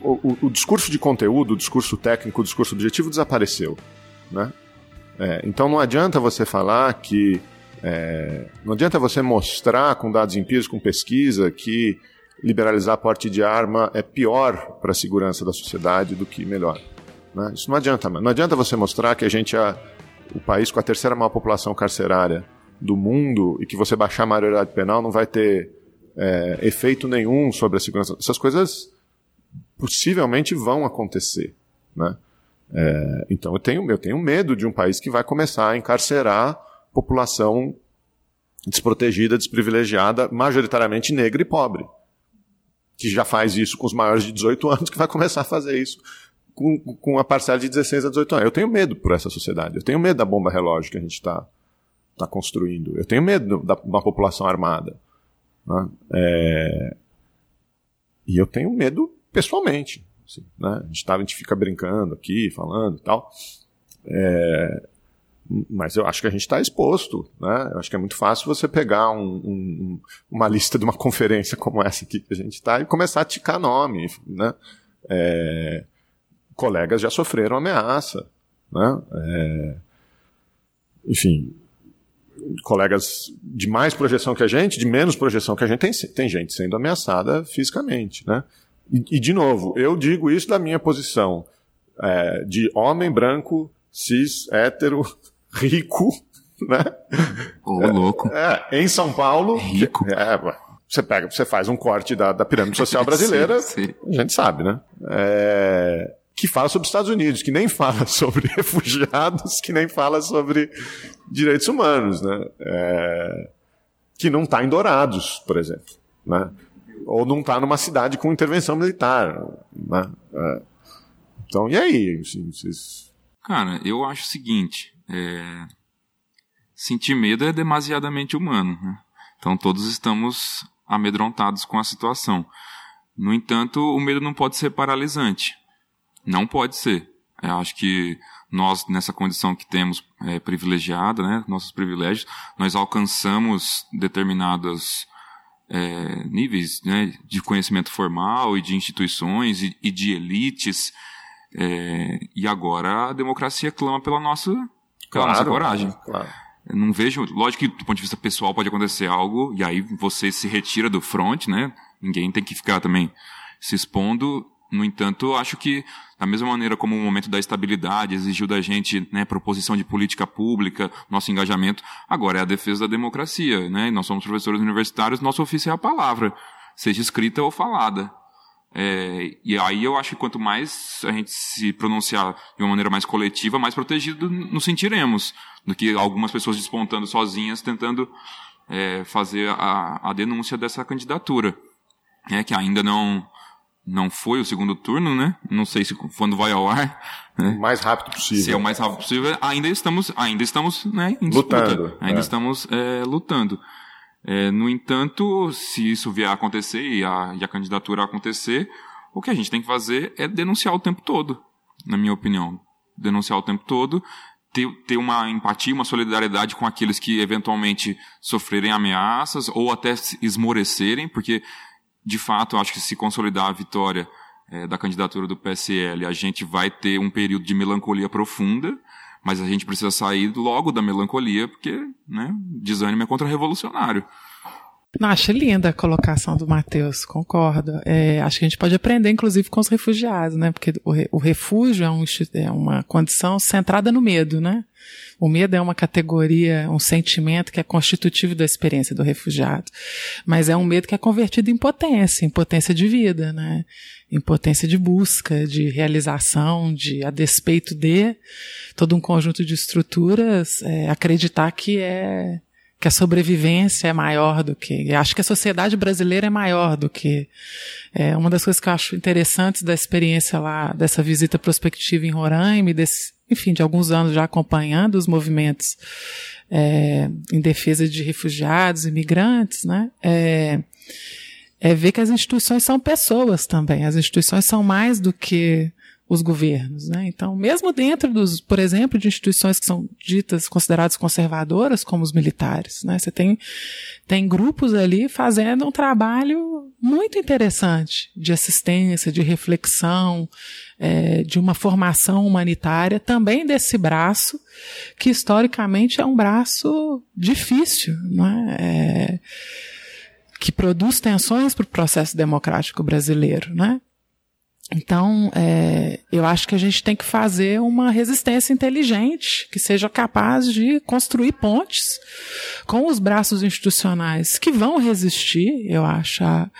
o, o, o, discurso de conteúdo, o discurso técnico, o discurso objetivo desapareceu. Né? É, então não adianta você falar que. É, não adianta você mostrar com dados empíricos, com pesquisa, que liberalizar porte de arma é pior para a segurança da sociedade do que melhor. Né? Isso não adianta. Não adianta você mostrar que a gente é o país com a terceira maior população carcerária do mundo e que você baixar a maioridade penal não vai ter é, efeito nenhum sobre a segurança. Essas coisas possivelmente vão acontecer, né? É, então eu tenho, eu tenho medo de um país que vai começar a encarcerar população desprotegida, desprivilegiada, majoritariamente negra e pobre. Que já faz isso com os maiores de 18 anos, que vai começar a fazer isso com, com a parcela de 16 a 18 anos. Eu tenho medo por essa sociedade. Eu tenho medo da bomba relógio que a gente está tá construindo. Eu tenho medo da, uma população armada. Né? É... E eu tenho medo pessoalmente. Assim, né? a, gente tá, a gente fica brincando aqui, falando e tal. É... Mas eu acho que a gente está exposto. Né? Eu acho que é muito fácil você pegar um, um, uma lista de uma conferência como essa aqui que a gente está e começar a ticar nome. Né? É... Colegas já sofreram ameaça. Né? É... Enfim, colegas de mais projeção que a gente, de menos projeção que a gente, tem, tem gente sendo ameaçada fisicamente, né? E, e de novo, eu digo isso da minha posição é, de homem branco, cis, hétero, rico, né? Ô, oh, louco. É, em São Paulo. Rico. É, você pega, você faz um corte da, da pirâmide social brasileira, sim, sim. a gente sabe, né? É, que fala sobre Estados Unidos, que nem fala sobre refugiados, que nem fala sobre direitos humanos, né? É, que não está em Dourados, por exemplo, né? Ou não está numa cidade com intervenção militar, né? É, então, e aí? Assim, vocês... Cara, eu acho o seguinte, é... sentir medo é demasiadamente humano, né? Então todos estamos amedrontados com a situação. No entanto, o medo não pode ser paralisante não pode ser. Eu acho que nós, nessa condição que temos é, privilegiada, né, nossos privilégios, nós alcançamos determinados é, níveis né, de conhecimento formal e de instituições e, e de elites. É, e agora a democracia clama pela nossa, pela claro, nossa coragem. Claro. Não vejo, lógico que do ponto de vista pessoal pode acontecer algo e aí você se retira do front, né? Ninguém tem que ficar também se expondo no entanto, acho que, da mesma maneira como o momento da estabilidade exigiu da gente né, proposição de política pública, nosso engajamento, agora é a defesa da democracia. Né? Nós somos professores universitários, nosso ofício é a palavra, seja escrita ou falada. É, e aí eu acho que quanto mais a gente se pronunciar de uma maneira mais coletiva, mais protegido nos sentiremos do que algumas pessoas despontando sozinhas, tentando é, fazer a, a denúncia dessa candidatura. É, que ainda não não foi o segundo turno, né? Não sei se quando vai ao ar. Né? O mais rápido possível. Se é o mais rápido possível, ainda estamos, ainda estamos, né? Lutando. Ainda é. estamos é, lutando. É, no entanto, se isso vier a acontecer e a, e a candidatura acontecer, o que a gente tem que fazer é denunciar o tempo todo, na minha opinião. Denunciar o tempo todo, ter, ter uma empatia, uma solidariedade com aqueles que eventualmente sofrerem ameaças ou até esmorecerem, porque de fato, acho que se consolidar a vitória é, da candidatura do PSL, a gente vai ter um período de melancolia profunda, mas a gente precisa sair logo da melancolia, porque né, desânimo é contra-revolucionário. Não, acho linda a colocação do Matheus, concordo. É, acho que a gente pode aprender, inclusive, com os refugiados, né? Porque o, o refúgio é, um, é, uma condição centrada no medo, né? O medo é uma categoria, um sentimento que é constitutivo da experiência do refugiado. Mas é um medo que é convertido em potência, em potência de vida, né? Em potência de busca, de realização, de, a despeito de todo um conjunto de estruturas, é, acreditar que é que a sobrevivência é maior do que. Acho que a sociedade brasileira é maior do que. É, uma das coisas que eu acho interessantes da experiência lá, dessa visita prospectiva em Roraima, desse, enfim, de alguns anos já acompanhando os movimentos é, em defesa de refugiados, imigrantes, né? É, é ver que as instituições são pessoas também. As instituições são mais do que os governos. Né? Então, mesmo dentro dos, por exemplo, de instituições que são ditas, consideradas conservadoras, como os militares, né? você tem, tem grupos ali fazendo um trabalho muito interessante de assistência, de reflexão, é, de uma formação humanitária, também desse braço, que historicamente é um braço difícil, né? É, que produz tensões para o processo democrático brasileiro, né? Então, é, eu acho que a gente tem que fazer uma resistência inteligente, que seja capaz de construir pontes com os braços institucionais que vão resistir, eu acho, a,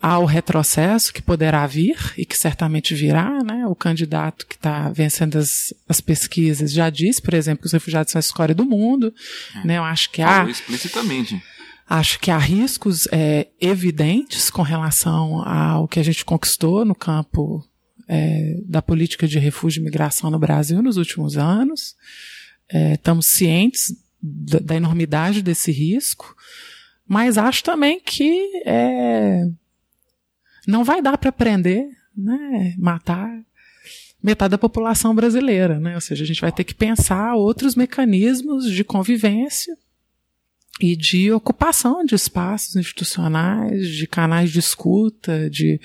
ao retrocesso que poderá vir e que certamente virá. Né? O candidato que está vencendo as, as, pesquisas já disse, por exemplo, que os refugiados são a escória do mundo. É. Né? Eu acho que há. explicitamente. Acho que há riscos é, evidentes com relação ao que a gente conquistou no campo é, da política de refúgio e migração no Brasil nos últimos anos. É, estamos cientes da, da, enormidade desse risco, mas acho também que é, não vai dar para prender, né, matar metade da população brasileira, né? Ou seja, a gente vai ter que pensar outros mecanismos de convivência e de ocupação de espaços institucionais, de canais de escuta, de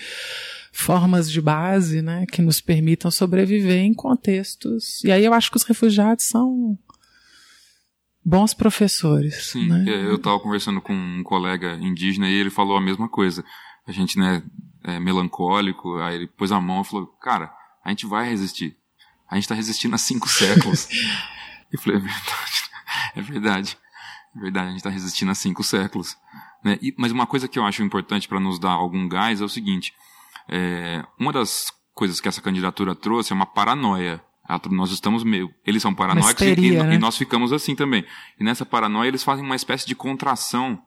formas de base, né, que nos permitam sobreviver em contextos. E aí eu acho que os refugiados são bons professores. Sim, né? É, eu estava conversando com um colega indígena e ele falou a mesma coisa. A gente, né, é melancólico, aí ele pôs a mão e falou, cara, a gente vai resistir. A gente está resistindo há cinco séculos. e falei, é verdade. É verdade. É verdade, a gente está resistindo há cinco séculos. Né? E, mas uma coisa que eu acho importante para nos dar algum gás é o seguinte: é, uma das coisas que essa candidatura trouxe é uma paranoia. Nós estamos meio. Eles são paranoicos e, né? e, nós ficamos assim também. E nessa paranoia eles fazem uma espécie de contração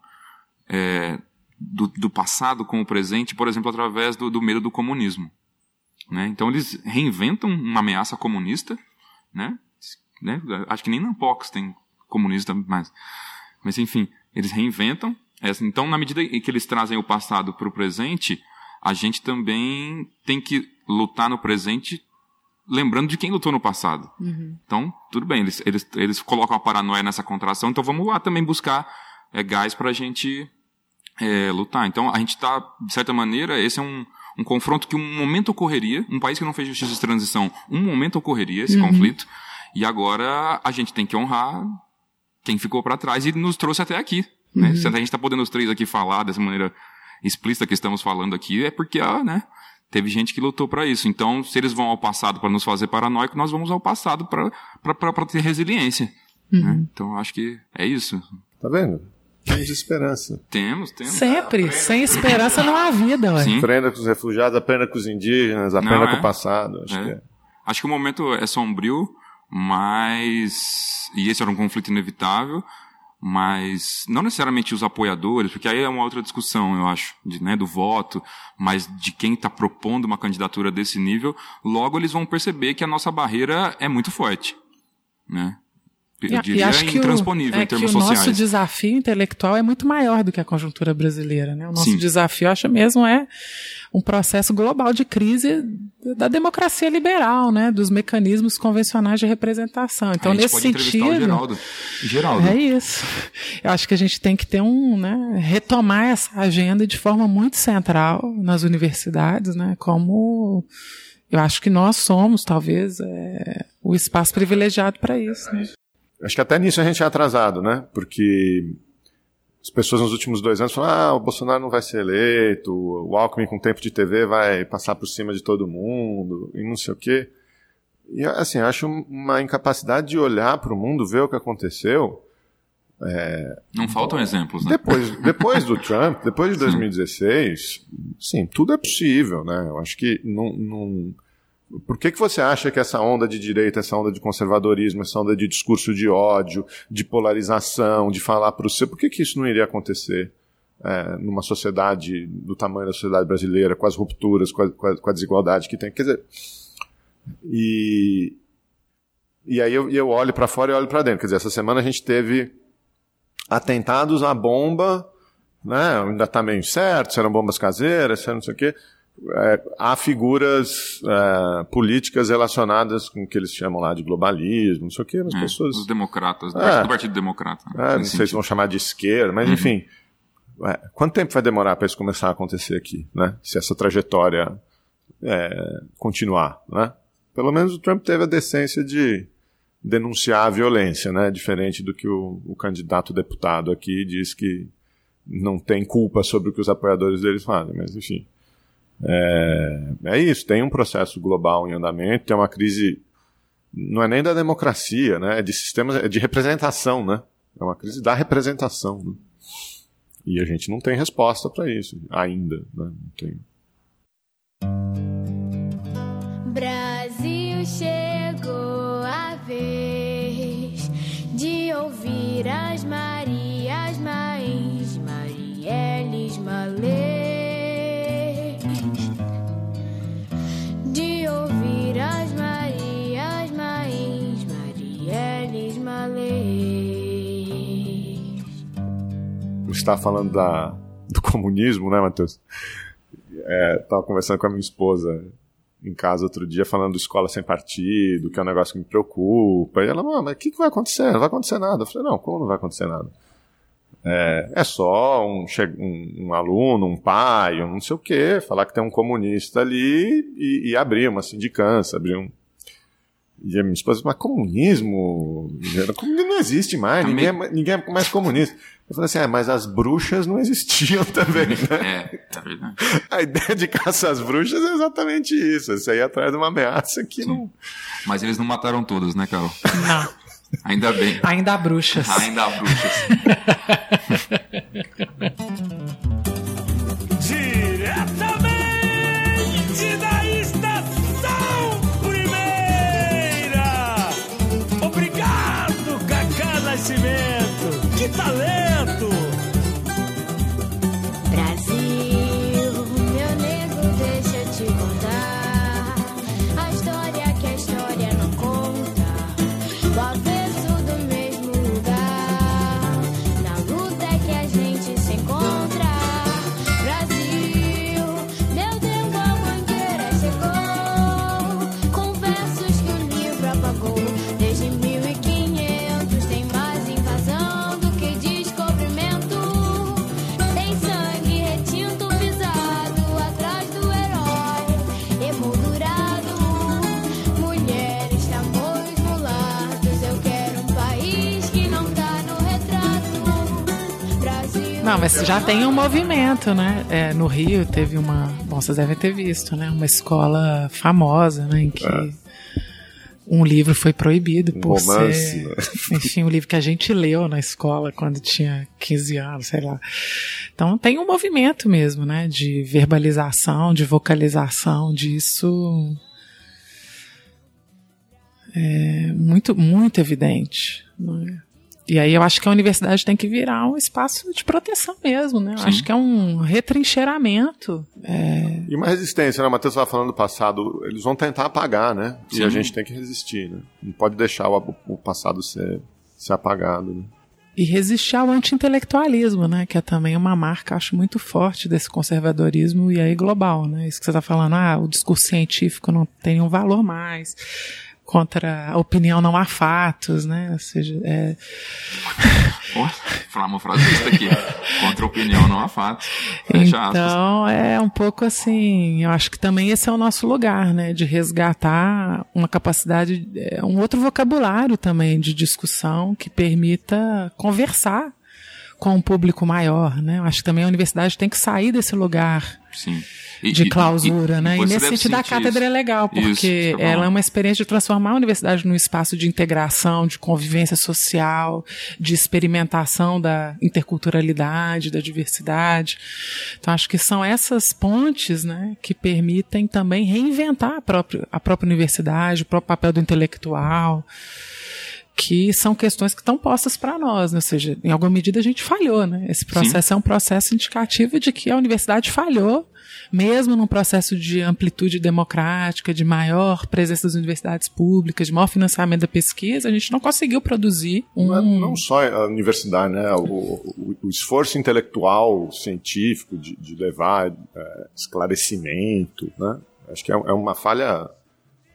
é, do, do, passado com o presente, por exemplo, através do, do medo do comunismo. Né? Então eles reinventam uma ameaça comunista, né? né? Acho que nem na Pox tem comunista, mas mas enfim, eles reinventam. Então, na medida em que eles trazem o passado para o presente, a gente também tem que lutar no presente lembrando de quem lutou no passado. Uhum. Então, tudo bem, eles, eles, eles colocam a paranoia nessa contração, então vamos lá também buscar é, gás para a gente é, lutar. Então, a gente está, de certa maneira, esse é um, um confronto que um momento ocorreria, um país que não fez justiça de transição, um momento ocorreria esse uhum. conflito, e agora a gente tem que honrar quem ficou para trás e nos trouxe até aqui. Né? Uhum. Se a gente está podendo os três aqui falar dessa maneira explícita que estamos falando aqui, é porque ah, né, teve gente que lutou para isso. Então, se eles vão ao passado para nos fazer paranoico, nós vamos ao passado para ter resiliência. Né? Uhum. Né? Então, acho que é isso. Tá vendo? Temos esperança. Temos, temos. Sempre. Sem esperança não há vida. Ué. Sim. Aprenda com os refugiados, aprenda com os indígenas, aprenda não, é. com o passado. Acho, é. Que é. acho que o momento é sombrio, mas. E esse era um conflito inevitável, mas não necessariamente os apoiadores, porque aí é uma outra discussão, eu acho, de, né, do voto, mas de quem está propondo uma candidatura desse nível, logo eles vão perceber que a nossa barreira é muito forte. Né? Eu diria intransponível o, é em termos que o sociais. nosso desafio intelectual é muito maior do que a conjuntura brasileira. Né? O nosso Sim. desafio, acho mesmo, é um processo global de crise da democracia liberal, né? dos mecanismos convencionais de representação. Então, a gente nesse pode sentido. O Geraldo. Geraldo. É isso. Eu acho que a gente tem que ter um. Né, retomar essa agenda de forma muito central nas universidades, né? como. Eu acho que nós somos, talvez, é, o espaço privilegiado para isso. Né? Acho que até nisso a gente é atrasado, né? Porque as pessoas nos últimos dois anos falam: ah, o Bolsonaro não vai ser eleito, o Alckmin com tempo de TV vai passar por cima de todo mundo, e não sei o quê. E assim, acho uma incapacidade de olhar para o mundo, ver o que aconteceu. É, Não faltam exemplos, né? depois, depois do Trump, depois de 2016, sim, tudo é possível, né? Eu acho que não, não... Por que, que você acha que essa onda de direita, essa onda de conservadorismo, essa onda de discurso de ódio, de polarização, de falar para o seu, por que, que isso não iria acontecer é, numa sociedade do tamanho da sociedade brasileira, com as rupturas, com a, com a, com a desigualdade que tem? Quer dizer, e, e aí eu, eu olho para fora e olho para dentro. Quer dizer, essa semana a gente teve atentados à bomba, né? Ainda está meio certo, se eram bombas caseiras, se não sei o quê. É, há figuras é, políticas relacionadas com o que eles chamam lá de globalismo, não sei o quê, as É, pessoas. Os democratas, do É. Partido- do Partido Democrata. né? É, não Nesse sei se vão sentido. chamar de esquerda, mas Uhum. enfim. é, quanto tempo vai demorar para isso começar a acontecer aqui, né? Se essa trajetória continuar, né? Pelo menos o Trump teve a decência de denunciar a violência, né? Diferente do que o, o candidato deputado aqui diz que não tem culpa sobre o que os apoiadores deles fazem, mas enfim. É, é isso, tem um processo global em andamento, tem uma crise, não é nem da democracia, né? É de sistemas, é de representação, né? É uma crise da representação. Né? E a gente não tem resposta para isso ainda, né? Não tem. Brasil chegou a vez de ouvir as Marias, Está falando da, do comunismo, né, Matheus? É, tava conversando com a minha esposa em casa outro dia, falando escola sem partido, que é um negócio que me preocupa. E ela, "Mãe, mas o que, que vai acontecer? Não vai acontecer nada. Eu falei, não, como não vai acontecer nada? É, é só um, um, um aluno, um pai, um não sei o quê, falar que tem um comunista ali e, e abrir uma sindicância, abrir um. E a minha esposa, mas comunismo? Comunismo não existe mais, ninguém é, ninguém é mais comunista. Eu falei assim, é, mas as bruxas não existiam também, né? É, é verdade. A ideia de caça às bruxas é exatamente isso. Você ir atrás de uma ameaça que não. Mas eles não mataram todos, né, Carol? Não. Ainda bem. Ainda há bruxas. Ainda há bruxas. Não, mas já tem um movimento, né? É, no Rio teve uma. Bom, vocês devem ter visto, né? Uma escola famosa, né? Em que um livro foi proibido Um por romance, ser. né? Enfim, um livro que a gente leu na escola quando tinha 15 anos, sei lá. Então tem um movimento mesmo, né? De verbalização, de vocalização disso. É muito, muito evidente. Né? E aí eu acho que a universidade tem que virar um espaço de proteção mesmo, né? Eu Sim. acho que é um retrincheiramento. É, E uma resistência, né? O Matheus estava falando do passado, eles vão tentar apagar, né? E Sim. a gente tem que resistir, né? Não pode deixar o, o passado ser, ser apagado, né? e resistir ao anti-intelectualismo, né? Que é também uma marca, acho, muito forte desse conservadorismo e aí global, né? Isso que você está falando, ah, o discurso científico não tem um valor mais. Contra a opinião não há fatos, né? Ou seja, é, falar uma frase aqui. Contra a opinião não há fato. Fecha aspas. Então, é um pouco assim, eu acho que também esse é o nosso lugar, né, de resgatar uma capacidade, é, um outro vocabulário também de discussão que permita conversar com um público maior, né? Eu acho que também a universidade tem que sair desse lugar Sim. de clausura, né? E você nesse deve sentido a cátedra isso. é legal, Isso, porque tá bom. ela é uma experiência de transformar a universidade num espaço de integração, de convivência social, de experimentação da interculturalidade, da diversidade. Então acho que são essas pontes, né, que permitem também reinventar a própria, a própria universidade, o próprio papel do intelectual que são questões que estão postas para nós, né? ou seja, em alguma medida a gente falhou, né? Esse processo é um processo indicativo de que a universidade falhou, mesmo num processo de amplitude democrática, de maior presença das universidades públicas, de maior financiamento da pesquisa, a gente não conseguiu produzir um. Não, é- não só a universidade, né? O, o- o esforço intelectual, científico de, de levar é, esclarecimento, né? Acho que é, é uma falha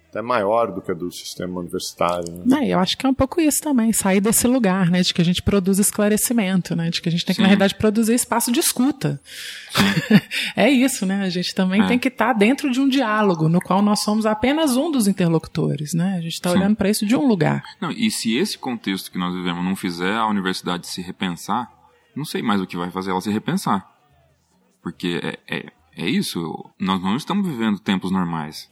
até maior do que a do sistema universitário. Né? É, eu acho que é um pouco isso também, sair desse lugar, né, de que a gente produz esclarecimento, né, de que a gente tem que, Sim. na realidade, produzir espaço de escuta. é isso, né, a gente também É. tem que estar dentro de um diálogo, no qual nós somos apenas um dos interlocutores, né, a gente está olhando para isso de um lugar. Não, e se esse contexto que nós vivemos não fizer a universidade se repensar, não sei mais o que vai fazer ela se repensar. Porque é, é, é isso, nós não estamos vivendo tempos normais.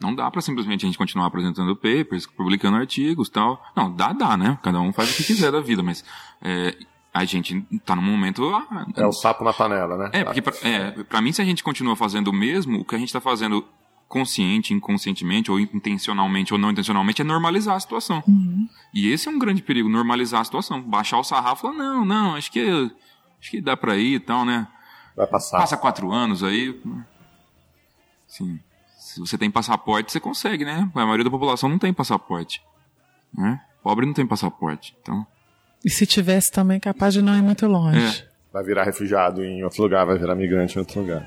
Não dá pra simplesmente a gente continuar apresentando papers, publicando artigos tal. Não, dá, dá, né? Cada um faz o que quiser da vida, mas é, a gente tá num momento. ah, É o sapo na panela, né? é, porque pra, é, pra mim, se a gente continua fazendo o mesmo, o que a gente tá fazendo consciente, inconscientemente, ou intencionalmente ou não intencionalmente, é normalizar a situação. E esse é um grande perigo, normalizar a situação. Baixar o sarrafo e falar, não, não, acho que, acho que dá pra ir e tal, né? Vai passar. Passa quatro anos aí. Sim. Se você tem passaporte, você consegue, né? A maioria da população não tem passaporte. Né? Pobre não tem passaporte. Então, E se tivesse também, capaz de não ir muito longe. É. Vai virar refugiado em outro lugar, vai virar migrante em outro lugar.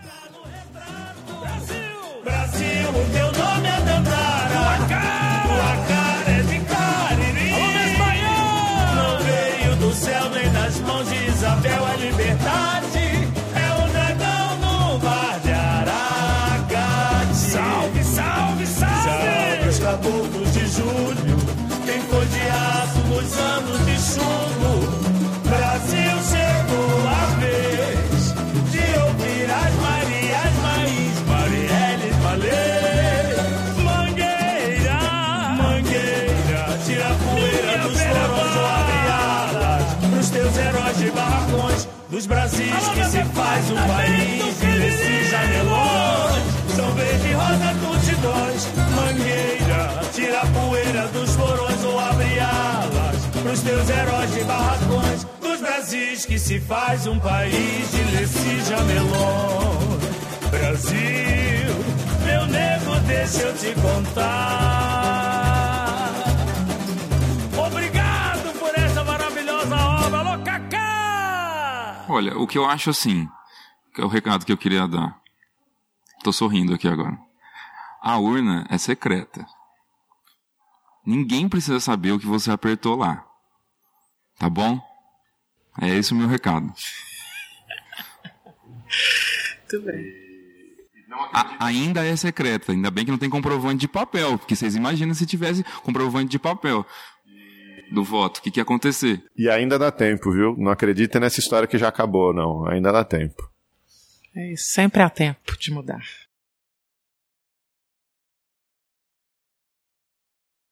Brasis que se faz um país de desses janelões. São verde, rosa, tutidões. Mangueira, tira a poeira dos forões ou abre alas pros teus heróis de barracões. Dos Brasis que se faz um país de desses jamelões. Brasil, meu nego, deixa eu te contar. Olha, o que eu acho assim, que é o recado que eu queria dar. Tô sorrindo aqui agora. A urna é secreta. Ninguém precisa saber o que você apertou lá. Tá bom? É esse o meu recado. Muito bem. A- ainda é secreta, ainda bem que não tem comprovante de papel, porque vocês imaginam se tivesse comprovante de papel do voto, o que, que ia acontecer? E ainda dá tempo, viu? Não acredita nessa história que já acabou, não. Ainda dá tempo. É isso, sempre há tempo de mudar.